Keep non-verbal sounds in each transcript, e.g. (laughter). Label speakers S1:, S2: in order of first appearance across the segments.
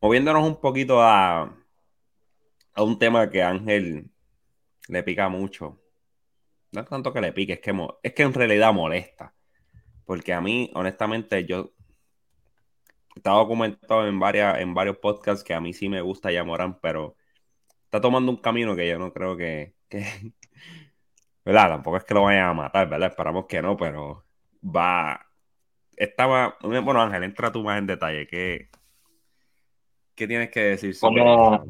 S1: Moviéndonos un poquito a, a un tema que Ángel le pica mucho. No tanto que le pique, es que, es que en realidad molesta. Porque a mí, honestamente, yo está documentado en, varias, en varios podcasts que a mí sí me gusta Yamorán, pero está tomando un camino que yo no creo que, (laughs) ¿verdad? Tampoco es que lo vayan a matar, ¿verdad? Esperamos que no, pero va. Estaba. Bueno, Ángel, entra tú más en detalle. ¿Qué, qué tienes que decir
S2: sobre como,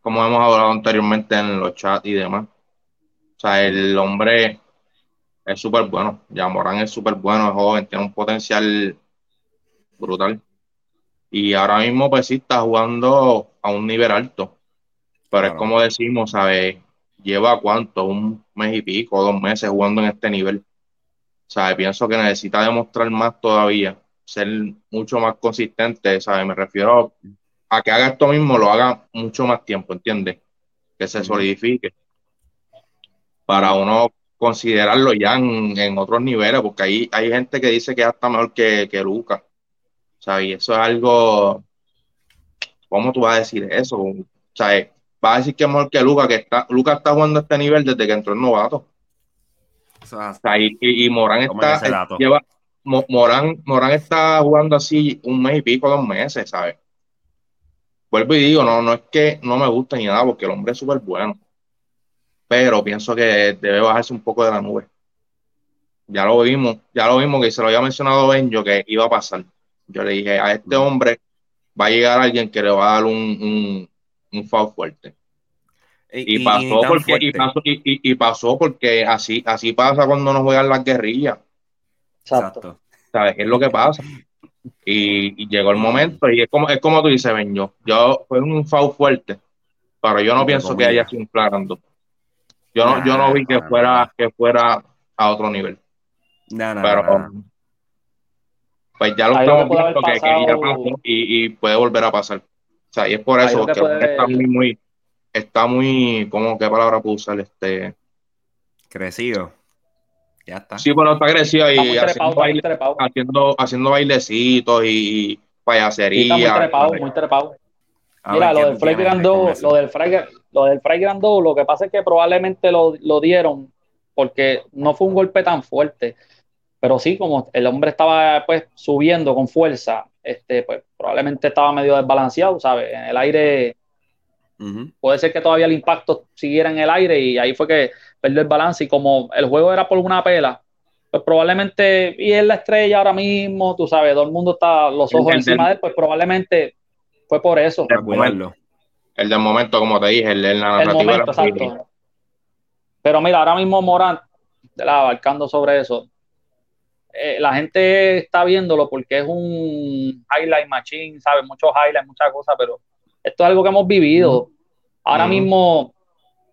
S2: como hemos hablado anteriormente en los chats y demás. O sea, el hombre es súper bueno. Ya Morán es súper bueno, es joven, tiene un potencial brutal. Y ahora mismo, pues sí, está jugando a un nivel alto. Pero es como decimos, ¿sabes? Lleva cuánto, un mes y pico, dos meses jugando en este nivel. ¿Sabes? Pienso que necesita demostrar más todavía, ser mucho más consistente, ¿sabes? Me refiero a que haga esto mismo, lo haga mucho más tiempo, ¿entiendes? Que se solidifique. Para uno considerarlo ya en, otros niveles, porque hay, hay gente que dice que es hasta mejor que, que Lucas. ¿Sabes? Y eso es algo. ¿Cómo tú vas a decir eso? ¿Sabes? Vas a decir que es mejor que Lucas, que está, Lucas está jugando a este nivel desde que entró el novato. y, Morán está. Lleva, Morán, Morán está jugando así un mes y pico, dos meses, ¿sabes? Vuelvo y digo, no, no es que no me guste ni nada, porque el hombre es súper bueno pero pienso que debe bajarse un poco de la nube. Ya lo vimos, ya lo vimos que se lo había mencionado Benjo que iba a pasar. Yo le dije, a este hombre va a llegar alguien que le va a dar un, un, fuerte. Y, pasó porque, y, pasó, porque así, así pasa cuando nos juegan las guerrillas. Exacto. ¿Sabes qué es lo que pasa? Y, llegó el momento, y es como, es como tú dices, Benjo, yo fue un foul fuerte, pero yo no pienso que haya sido un flagrando. Yo no, yo no vi que fuera, que fuera a otro nivel. Pero pues ya lo estamos viendo que, ya pasó y, y, puede volver a pasar. O sea, y es por eso que, está muy, muy, está muy, ¿cómo qué palabra puedo usar? Este
S1: crecido. Ya está.
S2: Sí, bueno, está crecido y haciendo, haciendo, bailecitos y payasería.
S3: muy trepado, muy trepado. Mira, lo del Fray Grandó, lo del Fray, lo del Fray Grandó, lo que pasa es que probablemente lo, dieron porque no fue un golpe tan fuerte. Pero sí, como el hombre estaba pues subiendo con fuerza, este, pues probablemente estaba medio desbalanceado, ¿sabes? En el aire puede ser que todavía el impacto siguiera en el aire y ahí fue que perdió el balance y como el juego era por una pela, pues probablemente, y es la estrella ahora mismo, tú sabes, todo el mundo está los ojos encima de él, pues probablemente fue por eso.
S2: El del momento, como te dije, el, la narrativa.
S3: Pero mira, ahora mismo Morant, abarcando sobre eso, eh, la gente está viéndolo porque es un highlight machine, ¿sabes? Muchos highlights, muchas cosas, pero esto es algo que hemos vivido. Ahora mismo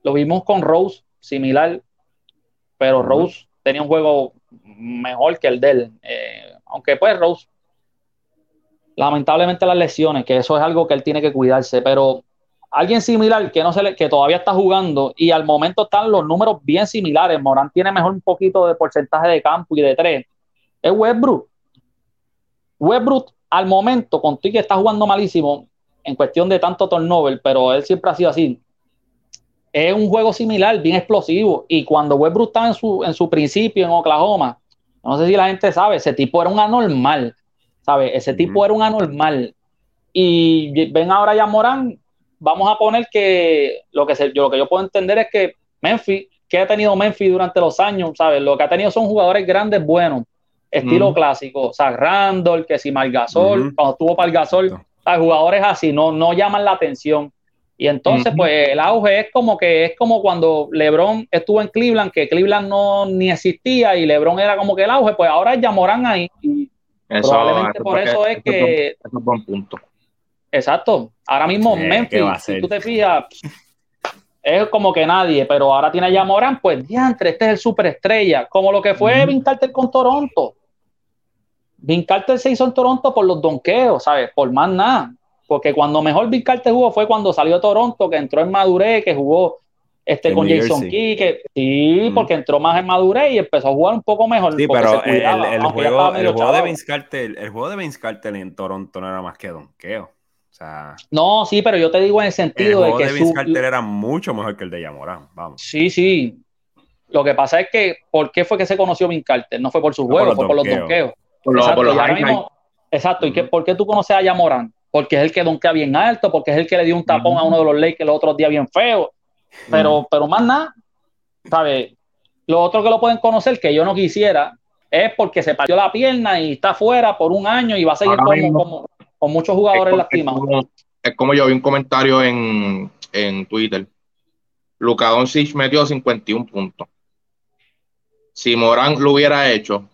S3: lo vimos con Rose, similar, pero Rose tenía un juego mejor que el de él. Eh, aunque pues Rose lamentablemente las lesiones, que eso es algo que él tiene que cuidarse, pero alguien similar que no se le, que todavía está jugando y al momento están los números bien similares, Morán tiene mejor un poquito de porcentaje de campo y de tres, es Westbrook. Westbrook al momento, con que está jugando malísimo en cuestión de tanto turnover, pero él siempre ha sido así. Es un juego similar, bien explosivo. Y cuando Westbrook estaba en su, en su principio en Oklahoma, no sé si la gente sabe, ese tipo era un anormal. Ese tipo era un anormal. Y ven ahora ya Morán, vamos a poner que lo que, yo, lo que yo puedo entender es que Memphis, que ha tenido Memphis durante los años, ¿sabes? Lo que ha tenido son jugadores grandes buenos, estilo clásico, o sea, Randall, que si Margasol, cuando estuvo para el Gasol, jugadores así no, no llaman la atención. Y entonces, pues el auge es como que es como cuando LeBron estuvo en Cleveland, que Cleveland no ni existía y LeBron era como que el auge, pues ahora es Morán ahí. Y Probablemente por eso es que. es un buen punto. Exacto. Ahora mismo Memphis, si tú te fijas, es como que nadie, pero ahora tiene ya Morán, pues diantre, este es el superestrella, como lo que fue Vin Carter con Toronto. Vin Carter se hizo en Toronto por los donqueos, ¿sabes? Por más nada. Porque cuando mejor Carter jugó fue cuando salió Toronto, que entró en madurez, que jugó este, con Jason Key, que sí, porque entró más en madurez y empezó a jugar un poco mejor.
S1: Sí, pero el, el, juego, el juego de Vince Carter, el juego de Vince Carter en Toronto no era más que donqueo. O sea,
S3: no, sí, pero yo te digo en el sentido
S1: de
S3: que.
S1: El juego de Vince Carter era mucho mejor que el de Yamorán, vamos.
S3: Sí, sí. Lo que pasa es que, ¿por qué fue que se conoció Vince Carter? No fue por su juego, fue por los donkeos. exacto, y exacto. ¿y qué, por qué tú conoces a Yamorán? Porque es el que donkea bien alto, porque es el que le dio un tapón a uno de los Lakers los otros días bien feo pero, pero más nada, ¿sabes? Lo otro que lo pueden conocer, que yo no quisiera, es porque se partió la pierna y está fuera por un año y va a seguir como, con muchos jugadores lastimados.
S2: Es como, yo vi un comentario en, en Twitter. Luka Doncic metió 51 puntos. Si Morán lo hubiera hecho,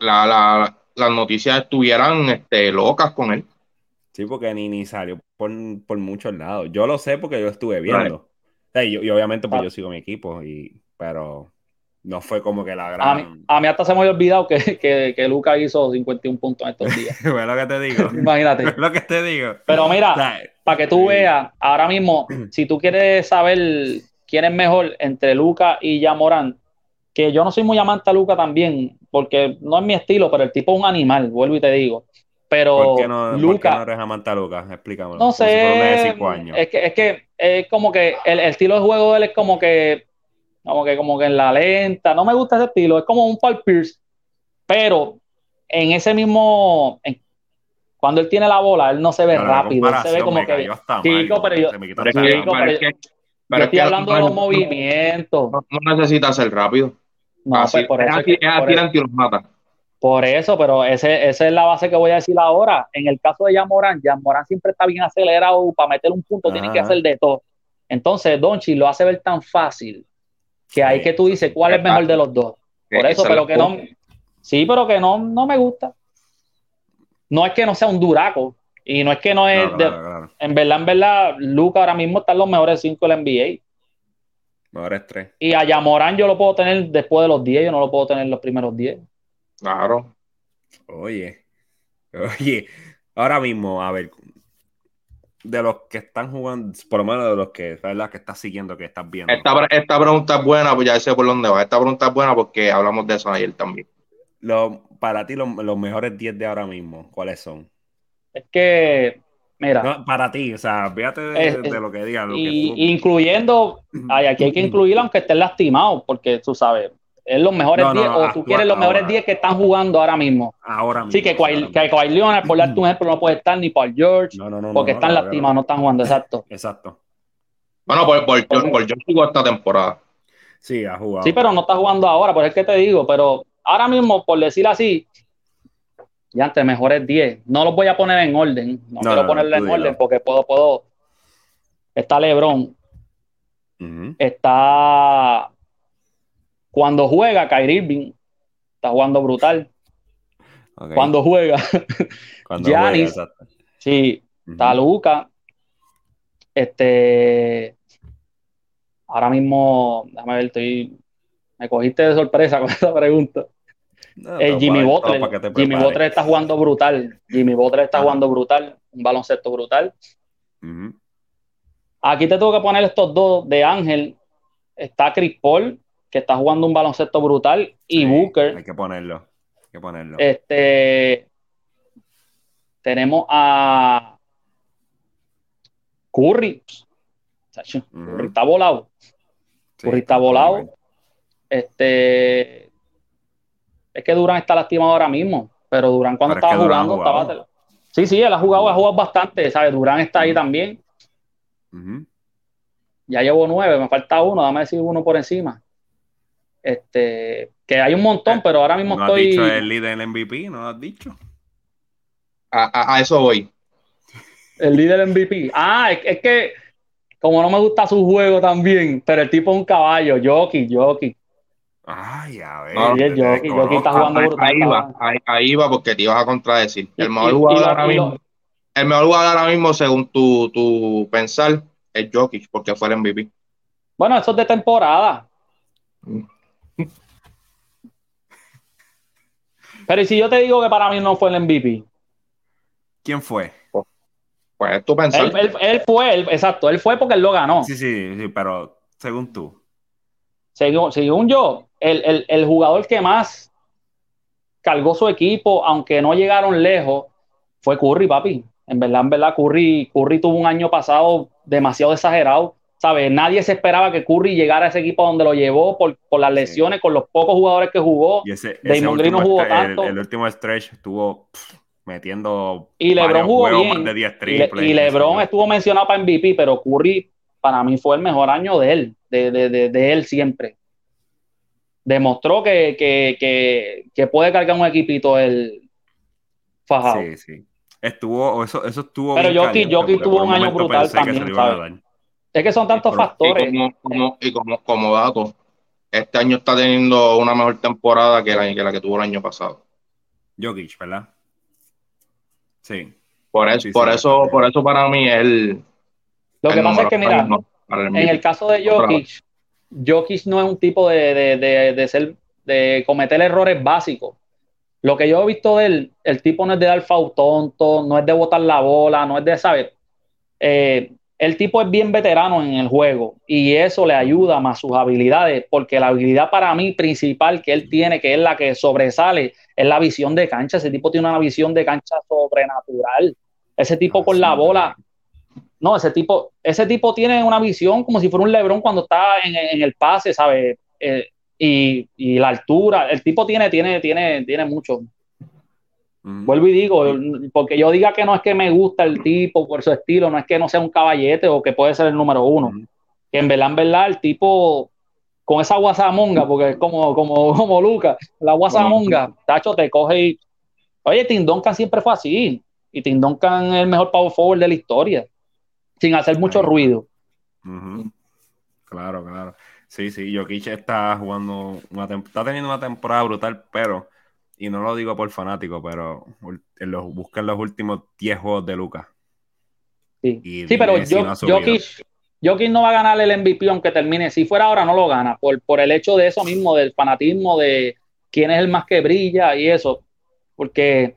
S2: la, las noticias estuvieran este, locas con él.
S1: Sí, porque ni, ni salió por, muchos lados. Yo lo sé porque yo estuve viendo. y, obviamente pues ah. yo sigo mi equipo, y, pero no fue como que la
S3: gran... A mí, hasta se me había olvidado que, que, que Luca hizo 51 puntos en estos días. (laughs)
S1: es lo que te digo. (laughs)
S3: Imagínate.
S1: es lo que te digo.
S3: Pero mira, para que tú veas, ahora mismo, (clears throat) si tú quieres saber quién es mejor entre Luca y Yamorán, que yo no soy muy amante a Luca también, porque no es mi estilo, pero el tipo es un animal, vuelvo y te digo. Pero ¿Por qué no, Luca,
S1: ¿por qué no eres amante a Lucas? Explícamelo.
S3: No sé. Es que, es que es como que el, estilo de juego de él es como que, como que, como que en la lenta. No me gusta ese estilo. Es como un Paul Pierce. Pero en ese mismo, cuando él tiene la bola, él no se ve rápido. se ve como que. Chico, pero yo, pero estoy hablando de los movimientos.
S2: No, necesita ser rápido. No, pues por eso es, así, es los mata.
S3: Por eso, pero ese, esa es la base que voy a decir ahora. En el caso de Jan Morán, Jan Morán siempre está bien acelerado para meter un punto, tiene que hacer de todo. Entonces, Donchi lo hace ver tan fácil que ahí que tú dices cuál es mejor de los dos. Por eso, pero que no. Sí, pero que no, no me gusta. No es que no sea un duraco. Y no es que no es. En verdad, en verdad, Luca ahora mismo está en los mejores cinco del NBA.
S1: Mejores tres.
S3: Y a Yamorán yo lo puedo tener después de los 10, yo no lo puedo tener en los primeros 10.
S2: Claro.
S1: Oye, oye, ahora mismo, a ver, de los que están jugando, por lo menos de los que, ¿verdad? Que estás siguiendo, que estás viendo.
S2: Esta, esta pregunta es buena, pues ya sé por dónde va. Esta pregunta es buena porque hablamos de eso ayer también.
S1: Lo, para ti, los, mejores 10 de ahora mismo, ¿cuáles son?
S3: Es que, mira.
S1: para ti, o sea, fíjate de, lo que digan.
S3: Incluyendo, aquí hay que incluirlo aunque estén lastimados, porque tú sabes, es los mejores 10 o tú quieres los mejores 10 que están jugando ahora mismo.
S1: Ahora mismo.
S3: Sí, que Kawhi, que Leonard, por darte un ejemplo, no puede estar ni Paul George, porque están lastimados, no están jugando, exacto.
S1: Exacto.
S2: Bueno, por, por, George jugó esta temporada.
S1: Sí, ha jugado.
S3: Sí, pero no está jugando ahora, por eso es que te digo, pero ahora mismo, por decir así, ya antes mejores 10. No los voy a poner en orden, no, quiero ponerle en orden porque puedo, puedo. Está LeBron, está cuando juega, Kyrie Irving está jugando brutal. Cuando juega, (laughs) Cuando Giannis, sí, está Luca. Este, ahora mismo, déjame ver, estoy, me cogiste de sorpresa (laughs) con esta pregunta. Eh, Jimmy Butler, Jimmy Butler está jugando brutal. Jimmy Butler está jugando brutal, un baloncesto brutal. Aquí te tengo que poner estos dos de Ángel. Está Chris Paul, que está jugando un baloncesto brutal, y Booker.
S1: Hay que ponerlo. Hay que ponerlo.
S3: Este. Tenemos a Curry. Curry está volado. Curry está volado. Este. Es que Durán está lastimado ahora mismo. Pero Durán cuando estaba jugando estaba. Sí, sí, él ha jugado, ha jugado bastante, ¿sabes? Durán está ahí también. Ya llevo nueve, me falta uno, dame decir uno por encima. Este, que hay un montón, eh, pero ahora mismo
S1: ¿no
S3: estoy.
S1: Has dicho el líder del MVP, ¿no lo has dicho?
S2: A, eso voy.
S3: El líder del MVP. Ah, es, que como no me gusta su juego también, pero el tipo es un caballo, Jockey, Jockey.
S1: Ay, a ver.
S3: Jockey, está jugando
S2: brutal. Ahí va, ahí, va, porque te ibas a contradecir. El mejor jugador ahora mismo. El mejor jugador ahora mismo, según tu, tu pensar, es Jockey, porque fue el MVP.
S3: Bueno, eso es de temporada. Pero si yo te digo que para mí no fue el MVP?
S1: ¿Quién fue?
S2: Pues tú pensar.
S3: Él, fue, exacto, él fue porque él lo ganó.
S1: Sí, sí, sí, pero según tú.
S3: Según, según yo, el, el jugador que más cargó su equipo, aunque no llegaron lejos, fue Curry, papi. En verdad, en verdad, Curry, Curry tuvo un año pasado demasiado exagerado. ¿Sabes? Nadie se esperaba que Curry llegara a ese equipo donde lo llevó por, las lesiones, con los pocos jugadores que jugó.
S1: Y ese, Damon Green no jugó tanto. El, último stretch estuvo metiendo.
S3: Y LeBron jugó bien. y, LeBron estuvo mencionado para MVP, pero Curry para mí fue el mejor año de él, de, de, de, él siempre. Demostró que, que, que, puede cargar un equipito el fajado.
S1: Sí, sí. Estuvo, eso, eso estuvo.
S3: Pero Jokic, Jokic tuvo un año brutal también, ¿sabes? Es que son tantos factores.
S2: Y, como, como, dato, este año está teniendo una mejor temporada que la que, la que tuvo el año pasado.
S1: Jokic, ¿verdad? Sí.
S2: Por eso, por eso, por eso para mí el.
S3: Lo que pasa es que, mira, en el caso de Jokic, Jokic no es un tipo de, de, de, de ser, de cometer errores básicos. Lo que yo he visto de él, el tipo no es de dar foul tonto, no es de botar la bola, no es de saber. Eh, el tipo es bien veterano en el juego y eso le ayuda más sus habilidades, porque la habilidad para mí principal que él tiene, que es la que sobresale, es la visión de cancha. Ese tipo tiene una visión de cancha sobrenatural. Ese tipo con la bola, no, ese tipo, ese tipo tiene una visión como si fuera un Lebron cuando está en, el pase, ¿sabes? Eh, y, y, la altura, el tipo tiene, tiene, tiene, tiene mucho. Vuelvo y digo, porque yo diga que no es que me gusta el tipo por su estilo, no es que no sea un caballete o que puede ser el número uno. Que en verdad, en verdad, el tipo con esa guasamonga, porque es como, como, como Lucas, la guasamonga, tacho, te coge y. Oye, Tim Duncan siempre fue así. Y Tim Duncan es el mejor power forward de la historia, sin hacer mucho ruido.
S1: Claro, claro. Sí, sí, Jokic está jugando, una está teniendo una temporada brutal, pero, y no lo digo por fanático, pero en los, buscan los últimos 10 juegos de Lucas.
S3: Sí, sí pero Jokic, no va a ganar el MVP aunque termine. Si fuera ahora, no lo gana, por, por el hecho de eso mismo, del fanatismo, de quién es el más que brilla y eso. Porque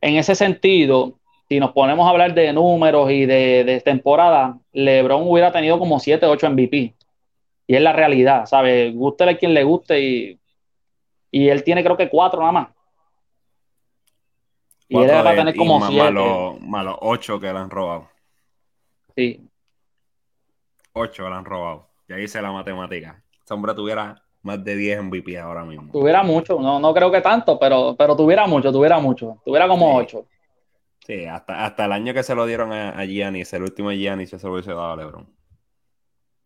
S3: en ese sentido, si nos ponemos a hablar de números y de, de temporada, LeBron hubiera tenido como 7, 8 MVP y es la realidad, ¿sabes? Gústele a quien le guste y, y él tiene creo que cuatro nada más.
S1: Y él va a tener como siete. Malo, ocho que le han robado.
S3: Sí.
S1: Ocho que le han robado. Ya hice la matemática. Ese hombre tuviera más de 10 MVP ahora mismo.
S3: Tuviera mucho, no, no creo que tanto, pero, pero tuviera mucho, tuviera mucho. Tuviera como ocho.
S1: Sí, hasta, hasta el año que se lo dieron a, a Giannis, el último Giannis se lo hubiese dado a LeBron.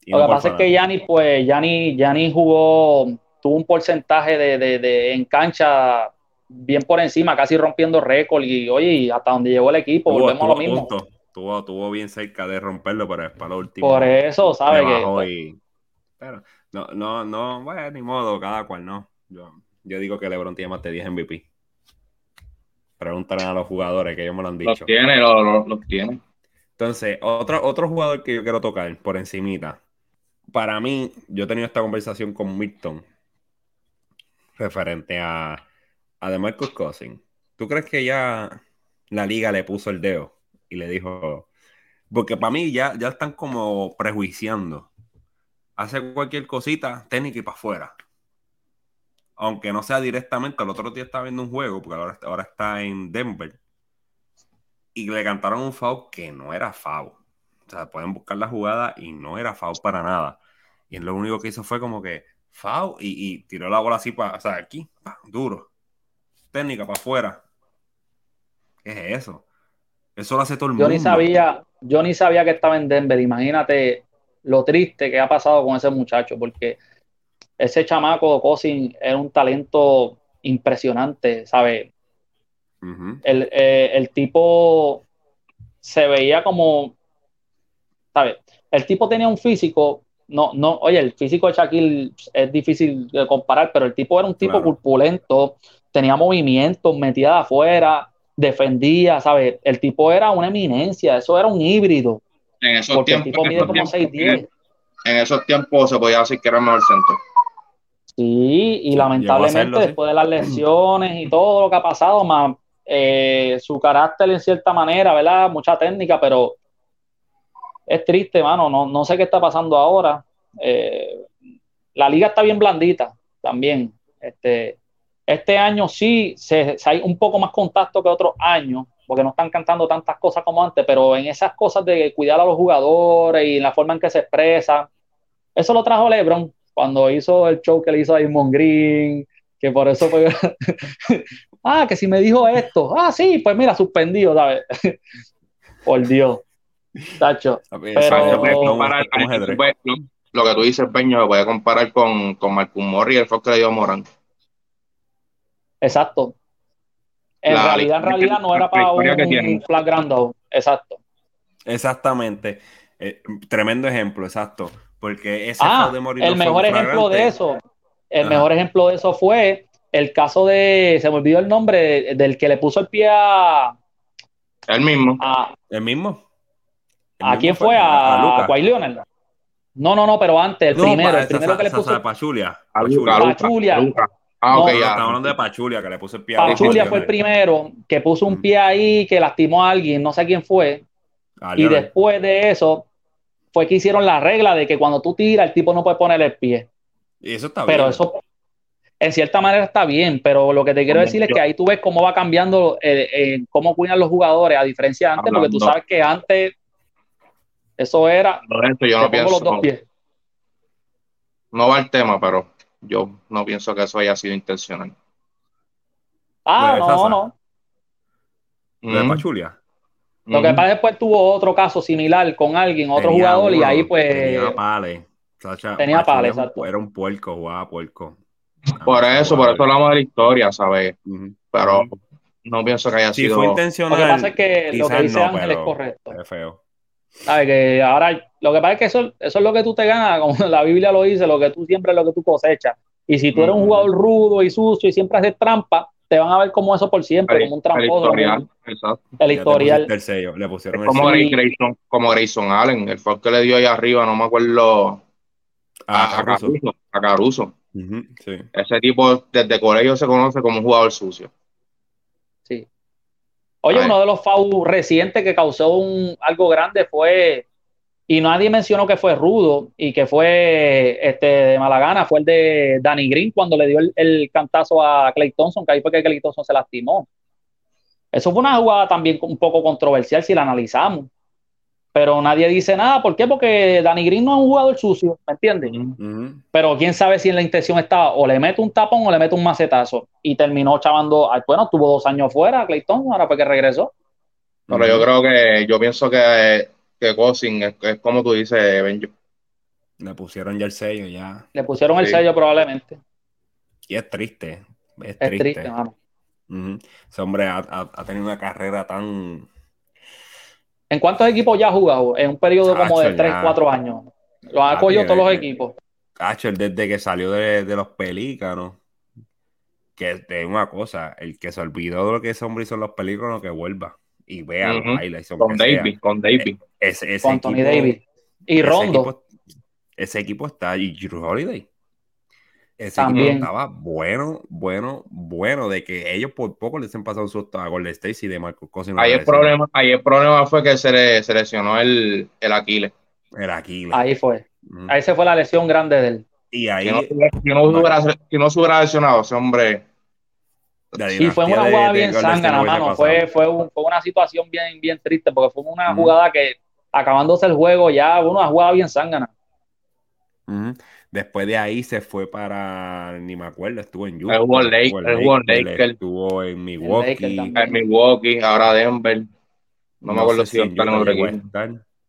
S3: Lo que pasa es que Yanni, pues, Yanni, jugó, tuvo un porcentaje de, en cancha bien por encima, casi rompiendo récord. Y oye, hasta donde llegó el equipo, volvemos a lo mismo.
S1: Tuvo, bien cerca de romperlo, pero es para lo último.
S3: Por eso, ¿sabes? Que,
S1: Pero no, no, no, bueno, ni modo, cada cual no. Yo, digo que LeBron tiene más de 10 MVP. Pregúntale a los jugadores que ellos me lo han dicho.
S2: Los tiene, los, los tiene.
S1: Entonces, otro, otro jugador que yo quiero tocar por encimita, para mí, yo he tenido esta conversación con Milton referente a, a DeMarcus Cousins. ¿Tú crees que ya la liga le puso el dedo y le dijo... Porque para mí ya, ya están como prejuiciando. Hace cualquier cosita, técnica y para afuera. Aunque no sea directamente, el otro día estaba viendo un juego, porque ahora, ahora está en Denver. Y le cantaron un foul que no era foul. O sea, pueden buscar la jugada y no era foul para nada. Y lo único que hizo fue como que foul y, tiró la bola así para, o sea, aquí, duro. Técnica para afuera. ¿Qué es eso? Eso lo hace todo el
S3: yo
S1: mundo.
S3: Ni sabía, yo ni sabía que estaba en Denver. Imagínate lo triste que ha pasado con ese muchacho, porque ese chamaco Cosin era un talento impresionante, ¿sabes? el, eh, el, tipo se veía como ¿sabes? El tipo tenía un físico, no, no, oye, el físico de Shaquille es difícil de comparar, pero el tipo era un tipo corpulento, tenía movimientos, metía de afuera, defendía, ¿sabes? El tipo era una eminencia, eso era un híbrido.
S2: En esos tiempos, en, esos tiempos se podía decir que era el mejor centro.
S3: Sí, y lamentablemente después de las lesiones y todo lo que ha pasado, más eh, su carácter en cierta manera, ¿verdad? Mucha técnica, pero es triste, mano. No, no sé qué está pasando ahora. Eh, la liga está bien blandita también. Este, este año sí se, hay un poco más contacto que otros años, porque no están cantando tantas cosas como antes, pero en esas cosas de cuidar a los jugadores y la forma en que se expresa, eso lo trajo LeBron cuando hizo el show que le hizo a Damon Green, que por eso fue. (laughs) ah, que si me dijo esto, ah, sí, pues mira, suspendido, ¿sabes? (laughs) por Dios. Tacho. Pero...
S2: Lo que tú dices, Peño, se puede comparar con, con Marcus Morri y el foco que le dio a Morán.
S3: Exacto. En realidad, en realidad no era para un flag grande. Exacto.
S1: Exactamente. Eh, tremendo ejemplo, exacto. Porque ese
S3: ah, el mejor ejemplo de eso, el mejor ejemplo de eso fue el caso de, se me olvidó el nombre, del que le puso el pie a...
S2: El mismo.
S1: el mismo.
S3: ¿A quién fue? A, a, Leonel. No, no, no, pero antes, el primero, el primero que le puso. A
S1: Pachulia.
S3: Pachulia.
S1: Ah, ok, ya. Estamos hablando de Pachulia, que le puso el pie
S3: a Pachulia fue el primero que puso un mm. pie ahí, que lastimó a alguien, no sé quién fue. y después de eso, fue que hicieron la regla de que cuando tú tiras, el tipo no puede poner el pie.
S1: Y eso está
S3: bien. Pero eso, en cierta manera, está bien. Pero lo que te quiero decir es que ahí tú ves cómo va cambiando, eh, eh, cómo cuidan los jugadores, a diferencia de antes, porque tú sabes que antes eso era.
S2: No, yo no pienso. No va el tema, pero yo no pienso que eso haya sido intencional.
S3: Ah, no, no.
S1: ¿De Pachulia?
S3: Lo que pasa es que después tuvo otro caso similar con alguien, otro jugador, y ahí pues.
S1: Tenía pales.
S3: tenía pales, exacto.
S1: Era un puerco, jugaba puerco.
S2: Por eso, por eso hablamos de la historia, ¿sabes? Pero no pienso que haya sido.
S1: Si fue intencional.
S3: Lo que pasa es que lo que dice Ángel es correcto.
S1: Es feo.
S3: ¿Sabes? Que ahora, lo que pasa es que eso, eso es lo que tú te ganas, como la Biblia lo dice, lo que tú siempre es lo que tú cosechas. Y si tú eres un jugador rudo y sucio y siempre haces trampa, te van a ver como eso por siempre, como un tramposo.
S2: El historial, exacto.
S3: El historial.
S1: El sello, le pusieron
S2: como, Grayson, como Grayson Allen, el fue que le dio ahí arriba, no me acuerdo. A, a, Caruso. A Caruso. sí. Ese tipo desde colegio se conoce como un jugador sucio.
S3: Sí. Oye, uno de los FAU recientes que causó un, algo grande fue y nadie mencionó que fue rudo y que fue este, de mala gana, fue el de Danny Green cuando le dio el, cantazo a Clay Thompson, que ahí fue que Clay Thompson se lastimó. Eso fue una jugada también un poco controversial si la analizamos. Pero nadie dice nada. ¿Por qué? Porque Danny Green no es un jugador sucio, ¿me entiendes? Pero quién sabe si en la intención estaba o le mete un tapón o le mete un macetazo. Y terminó chavando. Bueno, tuvo dos años fuera Clay Thompson, ahora fue que regresó.
S2: Pero yo creo que, yo pienso que que Cousin es, como tú dices, Benjo.
S1: Le pusieron ya el sello, ya.
S3: Le pusieron el sello probablemente.
S1: Y es triste. Es, triste. Ese hombre ha, tenido una carrera tan.
S3: ¿En cuántos equipos ya ha jugado? En un periodo como de 3, 4 años. Lo ha cogido todos los equipos.
S1: Cacho, desde que salió de, los pelícanos. Que es una cosa, el que se olvidó de lo que ese hombre hizo en los pelícanos, que vuelva y vea los highlights.
S2: Con David, con David.
S3: Ese, con Tony David. Y Rondo.
S1: Ese equipo, está, y Drew Holiday. Ese equipo estaba bueno, bueno, bueno, de que ellos por poco les han pasado un susto a Golden State y de Marcus Cousins.
S2: Ahí el, problema, ahí el problema fue que se le seleccionó el, el Aquiles.
S1: El Aquiles.
S3: Ahí fue. Ahí se fue la lesión grande de él.
S1: Y ahí.
S2: Si no, no, hubiera, si no se hubiera lesionado ese hombre
S3: Sí, fue una jugada bien zángana, mano. Fue, fue, una situación bien, bien triste porque fue una jugada que acabándose el juego ya, una jugada bien zángana.
S1: Después de ahí se fue para, ni me acuerdo, estuvo en Utah.
S2: Estuvo en
S1: Lake, estuvo en Milwaukee.
S2: En Milwaukee, ahora Denver. No, me acuerdo si está en otro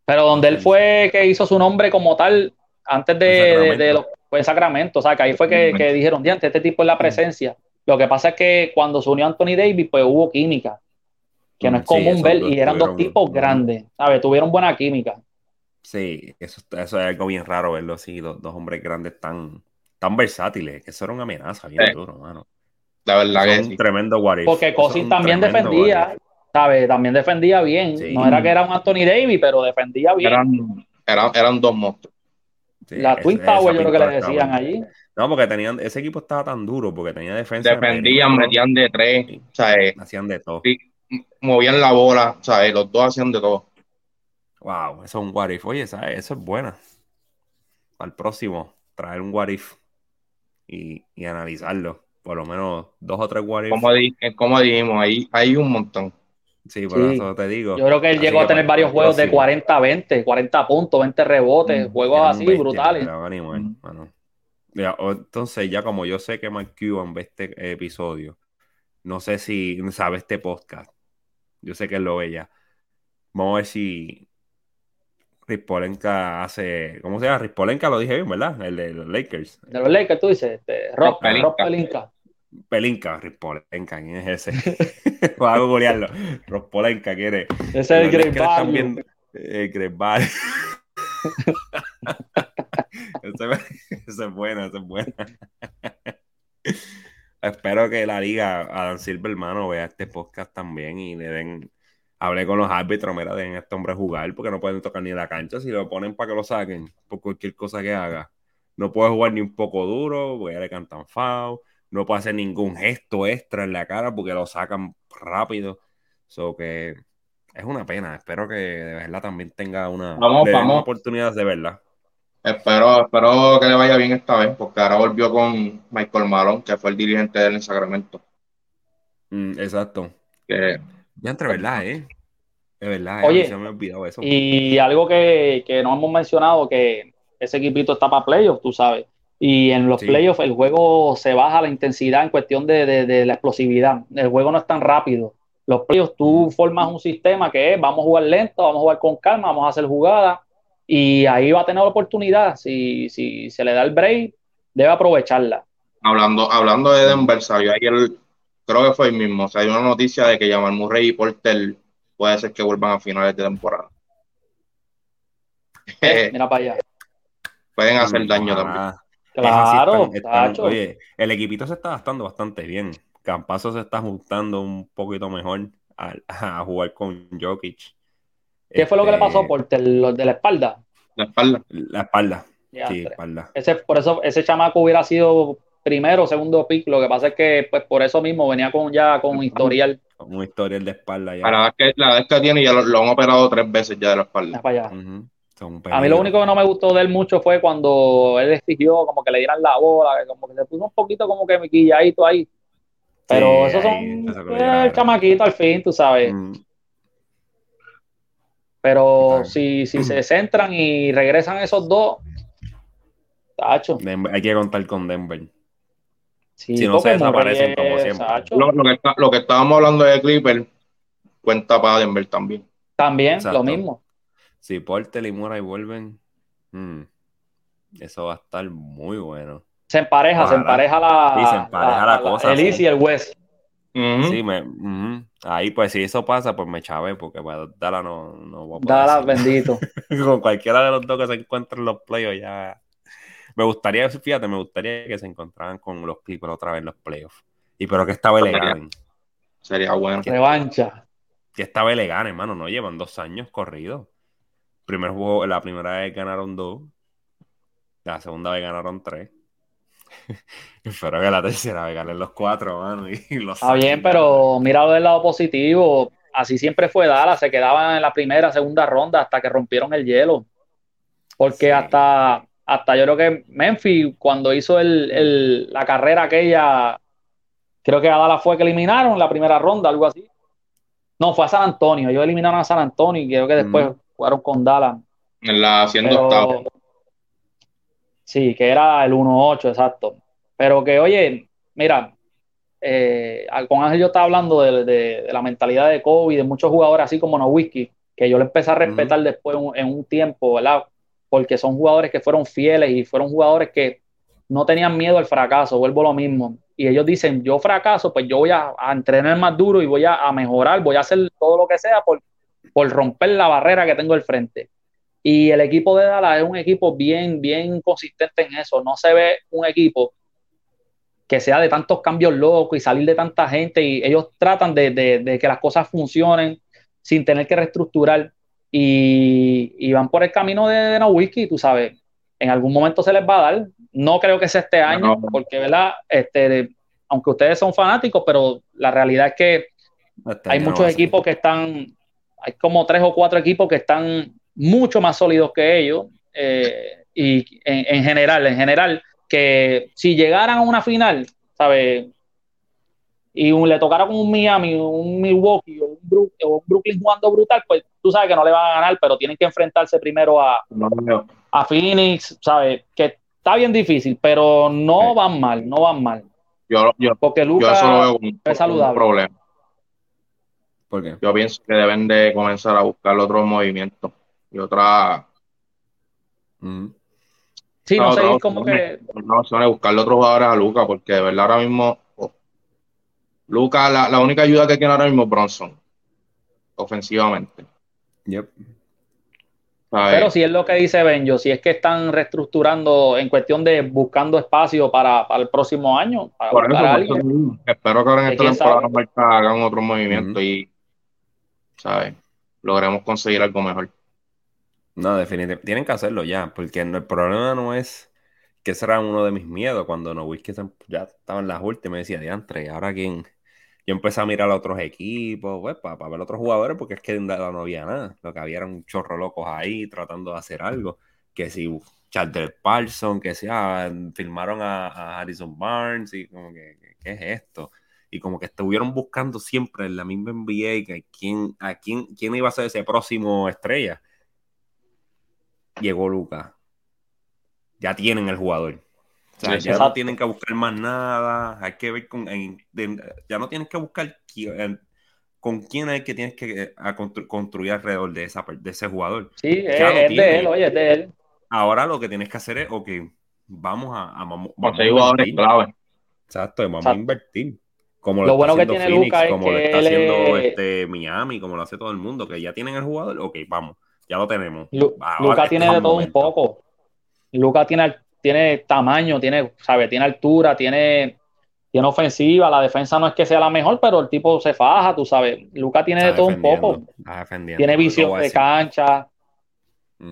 S3: Pero donde él fue que hizo su nombre como tal, antes de, de, fue en Sacramento, o sea, que ahí fue que, que dijeron, diante, este tipo es la presencia. Lo que pasa es que cuando se unió Anthony Davis, pues hubo química, que no es común ver, y eran dos tipos grandes, ¿sabes? Tuvieron buena química.
S1: Sí, eso, eso es algo bien raro verlo así, dos, dos hombres grandes tan, tan versátiles, que eso era una amenaza bien duro, mano.
S2: La verdad que
S1: es un tremendo guardia.
S3: Porque Cosin también defendía, ¿sabes? También defendía bien. No era que era un Anthony Davis, pero defendía bien.
S2: Eran, eran, eran dos monstruos.
S3: la Twin Tower, yo creo que le decían allí.
S1: No, porque tenían, ese equipo estaba tan duro porque tenía defensa.
S2: Defendían, metían de tres,
S1: ¿sabes? Hacían de todo.
S2: Movían la bola, ¿sabes? Los dos hacían de todo.
S1: Wow, eso es un what if. Oye, ¿sabes? Eso es buena. Al próximo, traer un what if y, y analizarlo. Por lo menos dos o tres what if.
S2: Como, como dijimos, hay, hay un montón.
S1: Sí, por eso te digo.
S3: Yo creo que él llegó a tener varios juegos de 40-20, 40 puntos, 20 rebotes, mm, juegos así brutales.
S1: entonces, ya como yo sé que Mark Cuban ve este episodio, no sé si sabe este podcast. Yo sé que él lo ve ya. Vamos a ver si Rispolenka hace. ¿Cómo se llama? Rispolenka lo dije bien, ¿verdad? El de los Lakers.
S3: De los Lakers, tú dices. Este, Rob, Pelinka.
S1: Pelinka, Rispolenka, ¿quién es ese? (laughs) Voy a googlearlo. Rispolenka, ¿quién es?
S3: Ese es el Great Value. (laughs)
S1: El Great Value. Esa es buena, esa es buena. Espero que la liga, Adam Silver, hermano, vea este podcast también y le den. Hablé con los árbitros, mira, den a este hombre jugar porque no pueden tocar ni la cancha. Si lo ponen para que lo saquen por cualquier cosa que haga, no puede jugar ni un poco duro porque ya le cantan foul no puede hacer ningún gesto extra en la cara porque lo sacan rápido. So que es una pena. Espero que de verdad también tenga una, oportunidad de verla.
S2: Espero, espero que le vaya bien esta vez, porque ahora volvió con Michael Malone, que fue el dirigente del Sacramento.
S1: Mm, exacto.
S2: Que,
S1: ya entre verdad, ¿eh? Es verdad,
S3: Oye, se me ha olvidado eso. Y algo que, que no hemos mencionado, que ese equipito está para playoffs, tú sabes. Y en los playoffs el juego se baja la intensidad en cuestión de, la explosividad. El juego no es tan rápido. Los playoffs tú formas un sistema que es, vamos a jugar lento, vamos a jugar con calma, vamos a hacer jugadas y ahí va a tener la oportunidad. Si, si se le da el break, debe aprovecharla.
S2: Hablando, hablando de Denver, salió ayer, creo que fue el mismo, o sea, hay una noticia de que Jamal Murray y Porter puede ser que vuelvan a finales de temporada. (laughs)
S3: Mira para allá.
S2: Pueden hacer daño también.
S3: Claro,
S1: oye, el equipito se está gastando bastante bien. Campazo se está ajustando un poquito mejor (laughs) a, jugar con Jokic.
S3: ¿Qué fue lo que le pasó este, por el, de la espalda?
S2: La espalda.
S1: La espalda. sí, espalda.
S3: Ese, por eso ese chamaco hubiera sido primero o segundo pick. Lo que pasa es que pues por eso mismo venía con ya con un historial.
S1: un historial de espalda
S2: ya. La vez que, tiene ya lo, han operado tres veces ya de la espalda.
S3: Para allá. A mí lo único que no me gustó de él mucho fue cuando él exigió como que le dieran la bola, como que se puso un poquito como que miquilladito ahí. Pero esos son el chamaquito al fin, tú sabes. Mm. Pero si, si se centran y regresan esos dos, tacho.
S1: hay que contar con Denver. si no se desaparecen como siempre.
S2: Lo, que estábamos hablando de Clipper cuenta para Denver también.
S3: También, lo mismo.
S1: Si Porter y Murray vuelven, hmm, eso va a estar muy bueno.
S3: Se empareja, se empareja la,
S1: sí, se empareja la, cosa.
S3: el East y el West.
S1: Sí, me, ahí pues si eso pasa, pues me chave, porque pues, Dala no, no
S3: voy a poder Dala, bendito. (laughs)
S1: Con cualquiera de los dos que se encuentren en los playoffs ya. Me gustaría, fíjate, me gustaría que se encontraran con los Clippers otra vez en los playoffs. Y pero que esta vez le
S2: Sería bueno.
S3: Revancha.
S1: Que esta vez le hermano. No llevan dos años corridos primer juego, la primera vez ganaron dos, la segunda vez ganaron tres. (laughs) Espero que la tercera vez ganen los cuatro, mano. (laughs)
S3: Está bien, pero mira del lado positivo. Así siempre fue Dallas, se quedaban en la primera, segunda ronda hasta que rompieron el hielo. Porque hasta, hasta yo creo que Memphis, cuando hizo el, la carrera aquella, creo que a Dallas fue que eliminaron la primera ronda, algo así. No, fue a San Antonio. Ellos eliminaron a San Antonio y creo que después jugaron con Dallas.
S2: En la haciendo octavo.
S3: Sí, que era el 1-8, exacto. Pero que, oye, mira, eh, con Ángel yo estaba hablando de, la mentalidad de Kobe, de muchos jugadores así como No Whisky, que yo le empecé a respetar después en un tiempo, ¿verdad? Porque son jugadores que fueron fieles y fueron jugadores que no tenían miedo al fracaso, vuelvo a lo mismo. Y ellos dicen, yo fracaso, pues yo voy a, entrenar más duro y voy a, a, mejorar, voy a hacer todo lo que sea por, por romper la barrera que tengo al frente. Y el equipo de Dallas es un equipo bien, bien consistente en eso. No se ve un equipo que sea de tantos cambios locos y salir de tanta gente y ellos tratan de, que las cosas funcionen sin tener que reestructurar y, van por el camino de, de tú sabes. en algún momento se les va a dar. No creo que sea este año, porque, ¿verdad? Este, aunque ustedes son fanáticos, pero la realidad es que hay muchos equipos que están, hay como tres o cuatro equipos que están mucho más sólidos que ellos. Eh, y en, general, en general, que si llegaran a una final, ¿sabes? Y le tocara con un Miami, un Milwaukee o un, Brooklyn, jugando brutal, pues tú sabes que no le van a ganar, pero tienen que enfrentarse primero a, a Phoenix, ¿sabes? Que está bien difícil, pero no van mal, no van mal.
S2: Yo, yo,
S3: Porque Lucas es saludable.
S2: problema. Yo pienso que deben de comenzar a buscar otros movimientos y otra.
S3: Mm. Sí, no, sé cómo que.
S2: buscarle otros jugadores a Luca, porque de verdad ahora mismo. Oh, Luca, la, única ayuda que tiene ahora mismo es Bronson. Ofensivamente.
S1: Yep.
S3: Pero si es lo que dice Benjo, si es que están reestructurando en cuestión de buscando espacio para, el próximo año.
S2: Para espero que ahora en esta temporada hagan otro movimiento y ¿sabes? Logremos conseguir algo mejor.
S1: No, definitivamente. Tienen que hacerlo ya, porque el problema no es que ese era uno de mis miedos cuando no que ya estaban las últimas. Decía, diantre, ahora quién. Yo empecé a mirar a otros equipos, pues, para, para ver otros jugadores, porque es que no había nada. Lo que había era un chorro locos ahí tratando de hacer algo. Que si Charles Parson, que si ah, filmaron a, Harrison Barnes, y como que, ¿qué es esto? y como que estuvieron buscando siempre en la misma NBA que quién, a quién, quién iba a ser ese próximo estrella. Llegó Lucas. Ya tienen el jugador. O sea, ya no tienen que buscar más nada. Hay que ver con. ya no tienes que buscar con quién es que tienes que construir alrededor de, esa, de ese jugador.
S3: Sí, es, de él, oye, es de él.
S1: Ahora lo que tienes que hacer es, ok, vamos a. a vamos, Exacto, vamos a invertir. Como lo, bueno que tiene Phoenix, es como lo está haciendo este Miami, como lo hace todo el mundo, que ya tienen el jugador, ok, vamos, ya lo tenemos.
S3: Luca tiene de todo un poco. Luca tiene, tiene tamaño, tiene, sabe, tiene altura, tiene, tiene ofensiva, la defensa no es que sea la mejor, pero el tipo se faja, tú sabes. Luca tiene de todo un poco. Tiene visión de cancha,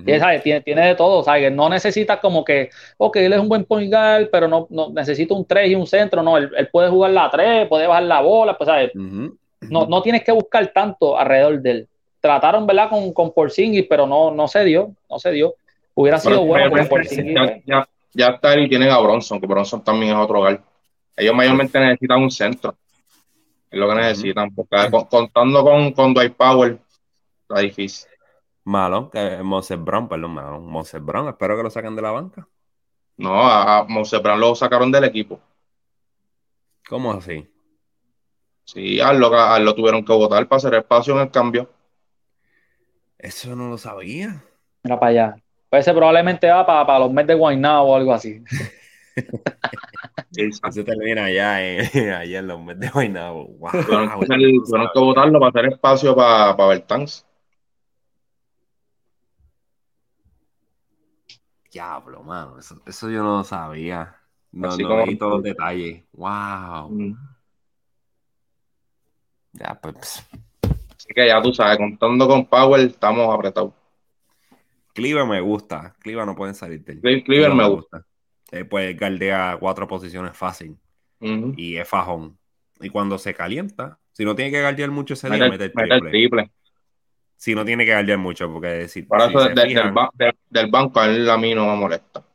S3: tiene, tiene, de todo, ¿sabes? No necesita como que, ok, él es un buen point guard, pero no, no necesita un 3 y un centro, no, él, puede jugar la 3, puede bajar la bola, pues, ¿sabes? no, no tienes que buscar tanto alrededor de él. Trataron, ¿verdad? Con, con Porzingis, pero no, no se dio, no se dio. Hubiera sido bueno con Porzingis.
S2: Ya, ya, ya, está y tienen a Bronson, que Bronson también es otro hogar. Ellos mayormente necesitan un centro. Es lo que necesitan, porque contando con, con Dwight Power, está difícil.
S1: Malo, que Moses Brown, perdón, malo. Moses Brown, espero que lo saquen de la banca.
S2: No, a, Moses Brown lo sacaron del equipo.
S1: ¿Cómo así?
S2: Sí, a lo, tuvieron que votar para hacer espacio en el cambio.
S1: Eso no lo sabía.
S3: Mira para allá. Pues ese probablemente va para, para los meses de Guaynabo o algo así. (laughs)
S1: Eso termina allá, (laughs) allá en los meses de Guaynabo. Wow.
S2: Tuvieron, que, votarlo para hacer espacio para, para Bertans.
S1: Diablo, mano. Eso, yo no lo sabía. No, Así no vi todos los detalles. Wow. Mm. Ya, pues.
S2: Así que ya tú sabes, contando con Power, estamos apretados.
S1: Cleaver me gusta. Cleaver no pueden salir del.
S2: Cleaver, me gusta.
S1: Eh, pues galdea cuatro posiciones fácil. Y es fajón. Y cuando se calienta, si no tiene que galdear mucho ese día, mete el triple. el triple. Si no tiene que galdear mucho, porque decir.
S2: Para eso del, banco a él a mí no me molesta.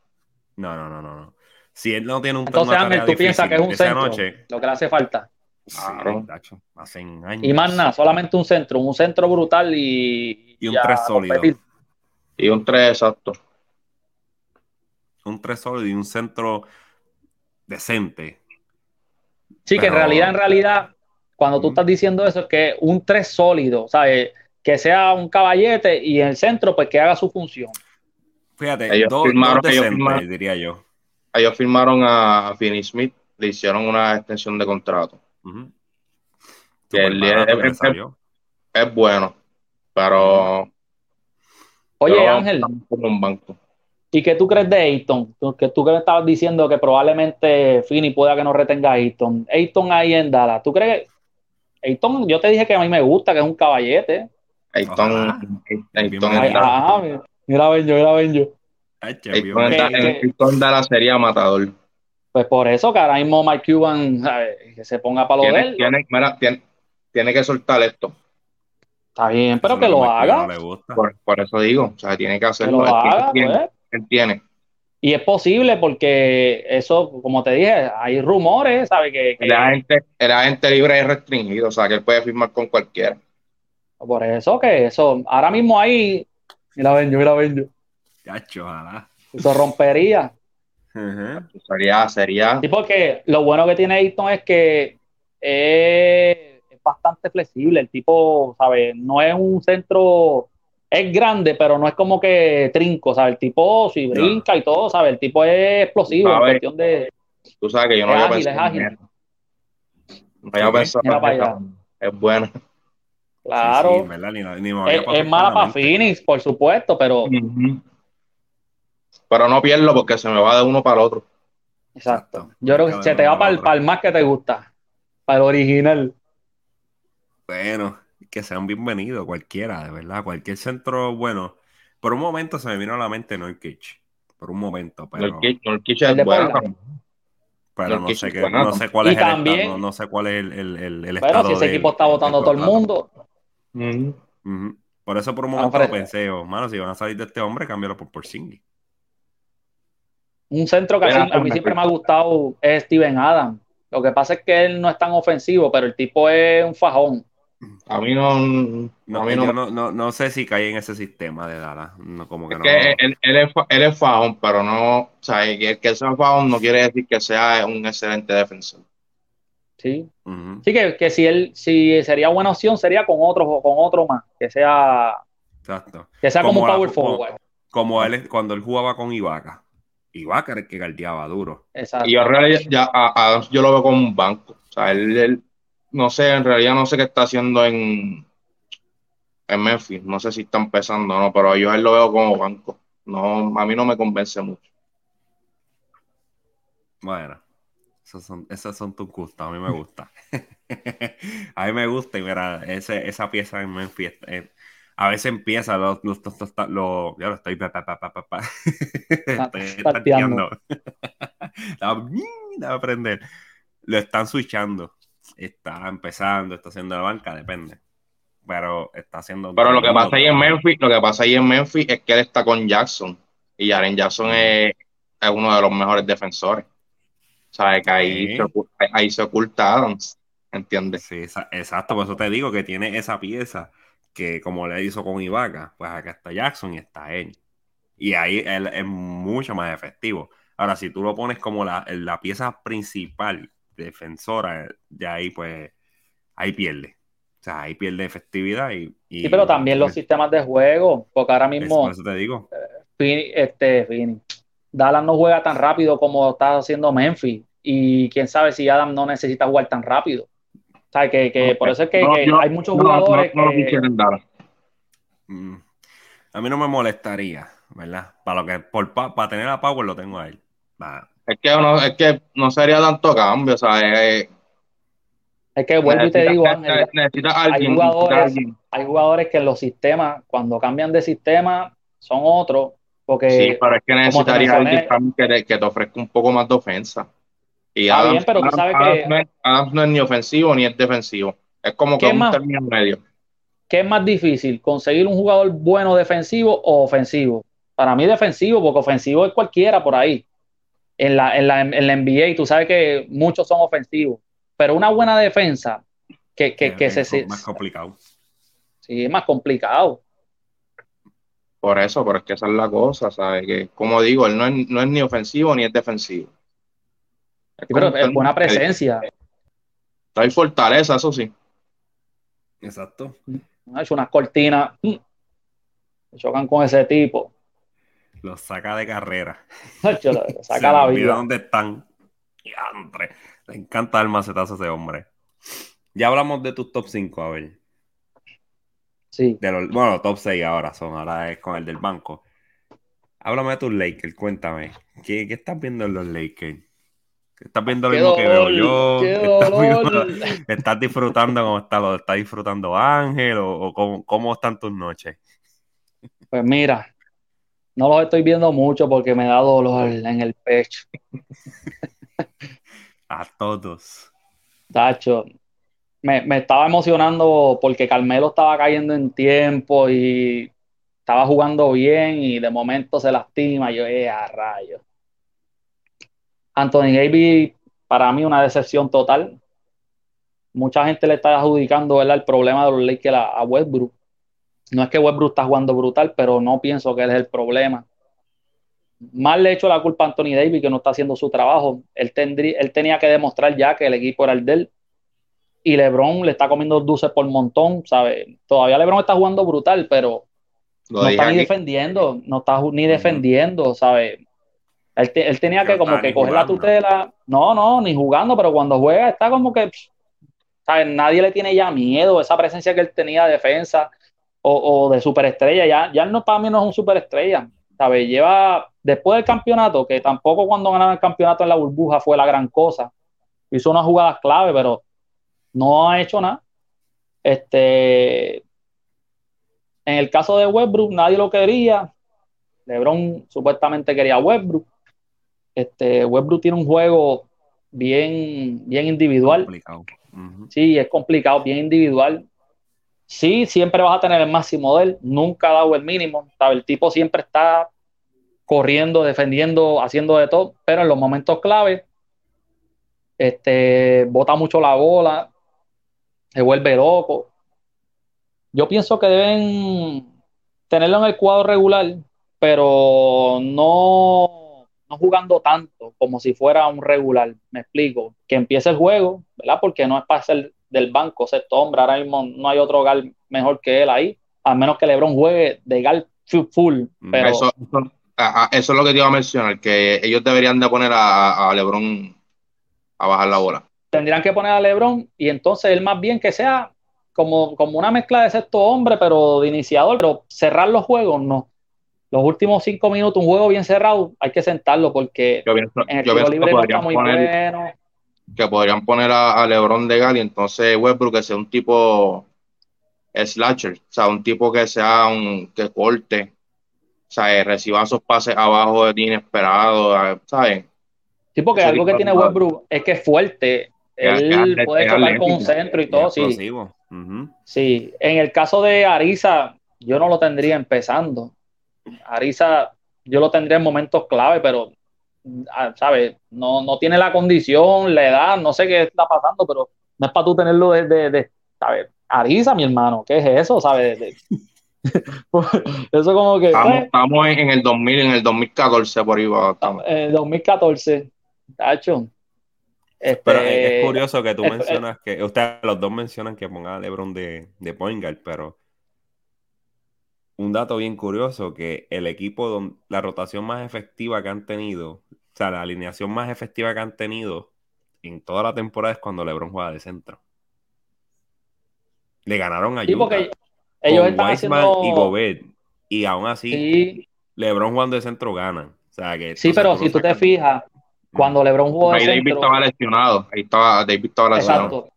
S1: No, no, no, no. Si él no tiene un
S3: Entonces, Ángel, tú piensas que es un centro noche, lo que le hace falta.
S1: Claro. hacen años.
S3: Y más nada, solamente un centro, un centro brutal
S1: y. Y un 3 sólido.
S2: Y un 3 exacto.
S1: Un 3 sólido y un centro decente.
S3: Sí, que en realidad, en realidad, cuando tú estás diciendo eso, es que un 3 sólido, ¿sabes? que sea un caballete y en el centro, pues que haga su función.
S1: Fíjate, ellos dos, firmaron, ellos diría yo.
S2: Ellos firmaron a Finney Smith, le hicieron una extensión de contrato. Es, bueno, pero.
S3: Oye, Ángel. ¿Y qué tú crees de Ayton? Que tú que estabas diciendo que probablemente Finney pueda que no retenga a Ayton. Ayton ahí en Dallas. ¿Tú crees? Ayton, yo te dije que a mí me gusta, que es un caballete.
S2: Ayton,
S3: Ayton, mira, Benjo, mira, Benjo.
S2: El la sería matador.
S3: Pues por eso que ahora mismo Mike Cuban que se ponga para lo de él.
S2: Tiene, que soltar esto.
S3: Está bien, pero que lo haga.
S2: por, eso digo, o sea, tiene que hacerlo.
S3: Que lo haga,
S2: pues. él tiene.
S3: Y es posible porque eso, como te dije, hay rumores, ¿sabes? Que,
S2: que... El, agente, libre es restringido, o sea, que él puede firmar con cualquiera.
S3: Por eso que eso, ahora mismo ahí, mira, ven yo, mira, ven yo.
S1: Cacho, ojalá.
S3: Eso rompería.
S2: Sería, sería.
S3: Sí, porque lo bueno que tiene Ayton es que es, es bastante flexible. El tipo, ¿sabes? No es un centro es grande, pero no es como que trinco, ¿sabes? El tipo si brinca y todo, ¿sabes? El tipo es explosivo en cuestión de.
S2: Tú sabes que yo no
S3: es ágil, es ágil.
S2: No había pensado es bueno.
S3: Claro. es, mala para Phoenix, por supuesto, pero.
S2: Pero no pierdo porque se me va de uno para el otro.
S3: Exacto. Yo creo que se te va para el más que te gusta. Para el original.
S1: Bueno, que sean bienvenidos, cualquiera, de verdad, cualquier centro bueno. Por un momento se me vino a la mente Norwich, por un momento, pero...
S2: Norwich es bueno
S1: Pero no sé, qué, no sé, cuál es el estado, no, sé cuál es el, el, el,
S3: Pero si ese equipo está votando todo el mundo.
S1: Por eso por un momento lo pensé, oh, mano, si van a salir de este hombre, cámbialo por Porzingis.
S3: Un centro que a mí siempre me ha gustado es Steven Adams. Lo que pasa es que él no es tan ofensivo, pero el tipo es un fajón.
S2: A mí no.
S1: No, a mí no, no, no, sé si cae en ese sistema de Dallas. No, como que
S2: es que él, él, es, él es fajón, pero no. O sea, que, que sea fajón no quiere decir que sea un excelente defensor.
S3: Sí. Sí, que, que, si él si sería buena opción, sería con otro, con otro más. Que sea.
S1: Exacto.
S3: Que sea como, un power forward.
S1: Como, él cuando él jugaba con Ibaka. Era el que guardiaba duro.
S2: Exacto. Y yo, ya, a, yo lo veo como un banco. O sea, él, él no sé, en realidad no sé qué está haciendo en, en Memphis. No sé si está empezando o no, pero yo él lo veo como banco. No, a mí no me convence mucho.
S1: Bueno, esos son, esos son tus gustos, a mí me gusta. (laughs) a mí me gusta y mira, ese, esa pieza en Memphis, eh, a veces empieza, lo, lo, lo, ya lo estoy, pa, pa, pa, pa, pa. (laughs) estoy tanteando. a aprender. Lo están switchando está empezando, está haciendo la banca, depende. Pero está haciendo.
S2: Pero lo que pasa ahí en Memphis, lo que pasa ahí en Memphis es que él está con Jackson. Y Jaren Jackson es, uno de los mejores defensores. O sea, que ahí, se, ahí se oculta Adams. ¿Entiendes?
S1: Sí, exacto. Por eso te digo que tiene esa pieza que, como le hizo con Ibaka, pues acá está Jackson y está él. Y ahí él es mucho más efectivo. Ahora, si tú lo pones como la, la pieza principal defensora, ya ahí pues, ahí pierde. O sea, ahí pierde efectividad y...
S3: sí, pero también los sistemas de juego, porque ahora mismo...
S1: Eso, te digo.
S3: Eh, este, Dallas no juega tan rápido como está haciendo Memphis y quién sabe si Adam no necesita jugar tan rápido. O sea, que, que por eso es que, hay muchos jugadores que...
S1: Mm. A mí no me molestaría, ¿verdad? Para lo que por, para tener a Power lo tengo a él.
S2: Es que no, es que no sería tanto cambio, o sea, es,
S3: es que vuelvo y te digo, hay, jugadores, hay jugadores que en los sistemas, cuando cambian de sistema, son otros. Porque,
S2: sí, pero es que necesitaría alguien que, que, te ofrezca un poco más de ofensa. Y Adams, bien, pero tú sabes que, no es, no es, ni ofensivo ni es defensivo. Es como que un más, término medio.
S3: ¿Qué es más difícil? ¿Conseguir un jugador bueno defensivo o ofensivo? Para mí defensivo, porque ofensivo es cualquiera por ahí en la, en la, en la NBA, tú sabes que muchos son ofensivos, pero una buena defensa que, que, que se...
S1: Es más complicado.
S3: Sí, es más complicado.
S2: Por eso, pero es que esa es la cosa, ¿sabes? Que, como digo, él no es, no es ni ofensivo ni es defensivo.
S3: Pero es buena presencia.
S2: Hay fortaleza, eso sí.
S1: Exacto.
S3: Ha hecho unas cortinas. Mm, chocan con ese tipo.
S1: Los saca de carrera. (laughs)
S3: saca (laughs) la vida.
S1: dónde están. Y Andre. Le encanta el macetazo a ese hombre. Ya hablamos de tus top 5, a ver.
S3: Sí.
S1: De los, bueno, top 6 ahora son, ahora es con el del banco. Háblame de tus Lakers, cuéntame. ¿Qué, qué estás viendo en los Lakers? ¿Estás viendo lo mismo que veo yo? (laughs) ¿Estás, disfrutando como está, lo está disfrutando Ángel o, cómo, cómo, están tus noches?
S3: Pues mira, no los estoy viendo mucho porque me da dolor en el pecho. (laughs)
S1: A todos.
S3: Tacho, me, estaba emocionando porque Carmelo estaba cayendo en tiempo y estaba jugando bien y de momento se lastima. Yo, eh, a rayos. Anthony Davis, para mí, una decepción total. Mucha gente le está adjudicando el problema de los Lakers a Westbrook no es que Westbrook está jugando brutal, pero no pienso que él es el problema. Más le hecho la culpa a Anthony Davis que no está haciendo su trabajo. Él, tendría, él tenía que demostrar ya que el equipo era el de él. Y LeBron le está comiendo dulces por montón, ¿sabes? Todavía LeBron está jugando brutal, pero no está ni defendiendo, no está ni defendiendo, ¿sabes? Él, tenía que como que coger la tutela. No, no, ni jugando, pero cuando juega está como que, ¿sabes? Nadie le tiene ya miedo, esa presencia que él tenía de defensa o, de superestrella. Ya, ya no, para mí no es un superestrella. ¿sabes? Lleva después del campeonato, que tampoco cuando ganaron el campeonato en la burbuja fue la gran cosa. Hizo unas jugadas clave, pero no ha hecho nada. Este, en el caso de Westbrook, nadie lo quería. LeBron supuestamente quería a Westbrook. Este, Westbrook tiene un juego bien, bien individual. Sí, es complicado, bien individual. Sí, siempre vas a tener el máximo de él, nunca ha dado el mínimo. El tipo siempre está corriendo, defendiendo, haciendo de todo, pero en los momentos clave, este, bota mucho la bola, se vuelve loco. Yo pienso que deben tenerlo en el cuadro regular, pero no, no jugando tanto como si fuera un regular. Me explico. Que empiece el juego, ¿verdad? Porque no es para ser del banco, sexto hombre. Ahora mismo no hay otro gal mejor que él ahí, a menos que LeBron juegue de gal full. Mm. Pero...
S2: Eso, es lo que te iba a mencionar, que ellos deberían de poner a, LeBron a bajar la bola.
S3: Tendrían que poner a LeBron y entonces él más bien que sea como, como una mezcla de sexto hombre, pero de iniciador, pero cerrar los juegos no. Los últimos cinco minutos, un juego bien cerrado, hay que sentarlo porque
S2: en el tiro libre no está muy bueno que podrían poner a, LeBron de Gal y entonces Westbrook que sea un tipo slasher, o sea, un tipo que sea un que corte, o sea, reciba esos pases abajo de inesperado, ¿sabes?
S3: Sí, porque algo que tiene Westbrook es que es fuerte. Él puede chocar con un centro y todo, sí. Sí, en el caso de Arisa, yo no lo tendría empezando. Arisa, yo lo tendría en momentos clave, pero Ah, ¿sabes? No, no tiene la condición, la edad, no sé qué está pasando, pero no es para tú tenerlo de, de, ¿sabes? Arisa, mi hermano, ¿qué es eso? ¿Sabes? (laughs) eso como que...
S2: Estamos, pues, en el 2000, en el 2014 por ahí.
S3: Estamos. En el 2014, tacho.
S1: Este, pero es, curioso que tú mencionas que, ustedes los dos mencionan que ponga a LeBron de, de point pero un dato bien curioso, que el equipo, donde, la rotación más efectiva que han tenido, o sea, la alineación más efectiva que han tenido en toda la temporada es cuando LeBron juega de centro. Le ganaron a sí, ellos están haciendo... y Gobert. Y aún así, LeBron jugando de centro gana. O sea, que
S3: sí, pero si tú te fijas, cuando LeBron jugó de
S2: Ahí David estaba lesionado. Ahí estaba, David estaba lesionado.
S3: Exacto.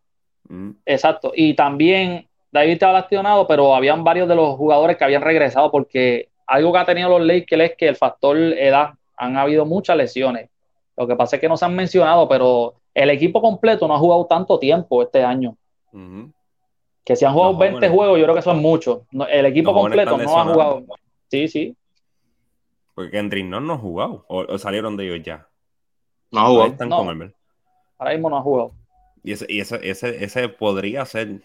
S3: Exacto. Y también David estaba lastimado, pero habían varios de los jugadores que habían regresado porque algo que ha tenido los Lakers es que el factor edad, han habido muchas lesiones. Lo que pasa es que no se han mencionado, pero el equipo completo no ha jugado tanto tiempo este año. Que si han jugado 20 juegos, yo creo que son muchos. el equipo completo no ha jugado. Sí, sí.
S1: Porque Kendrick no, no ha jugado. O, salieron de ellos ya.
S2: No ha jugado.
S3: Ahora mismo no ha jugado.
S1: Y ese, y ese, ese, ese podría ser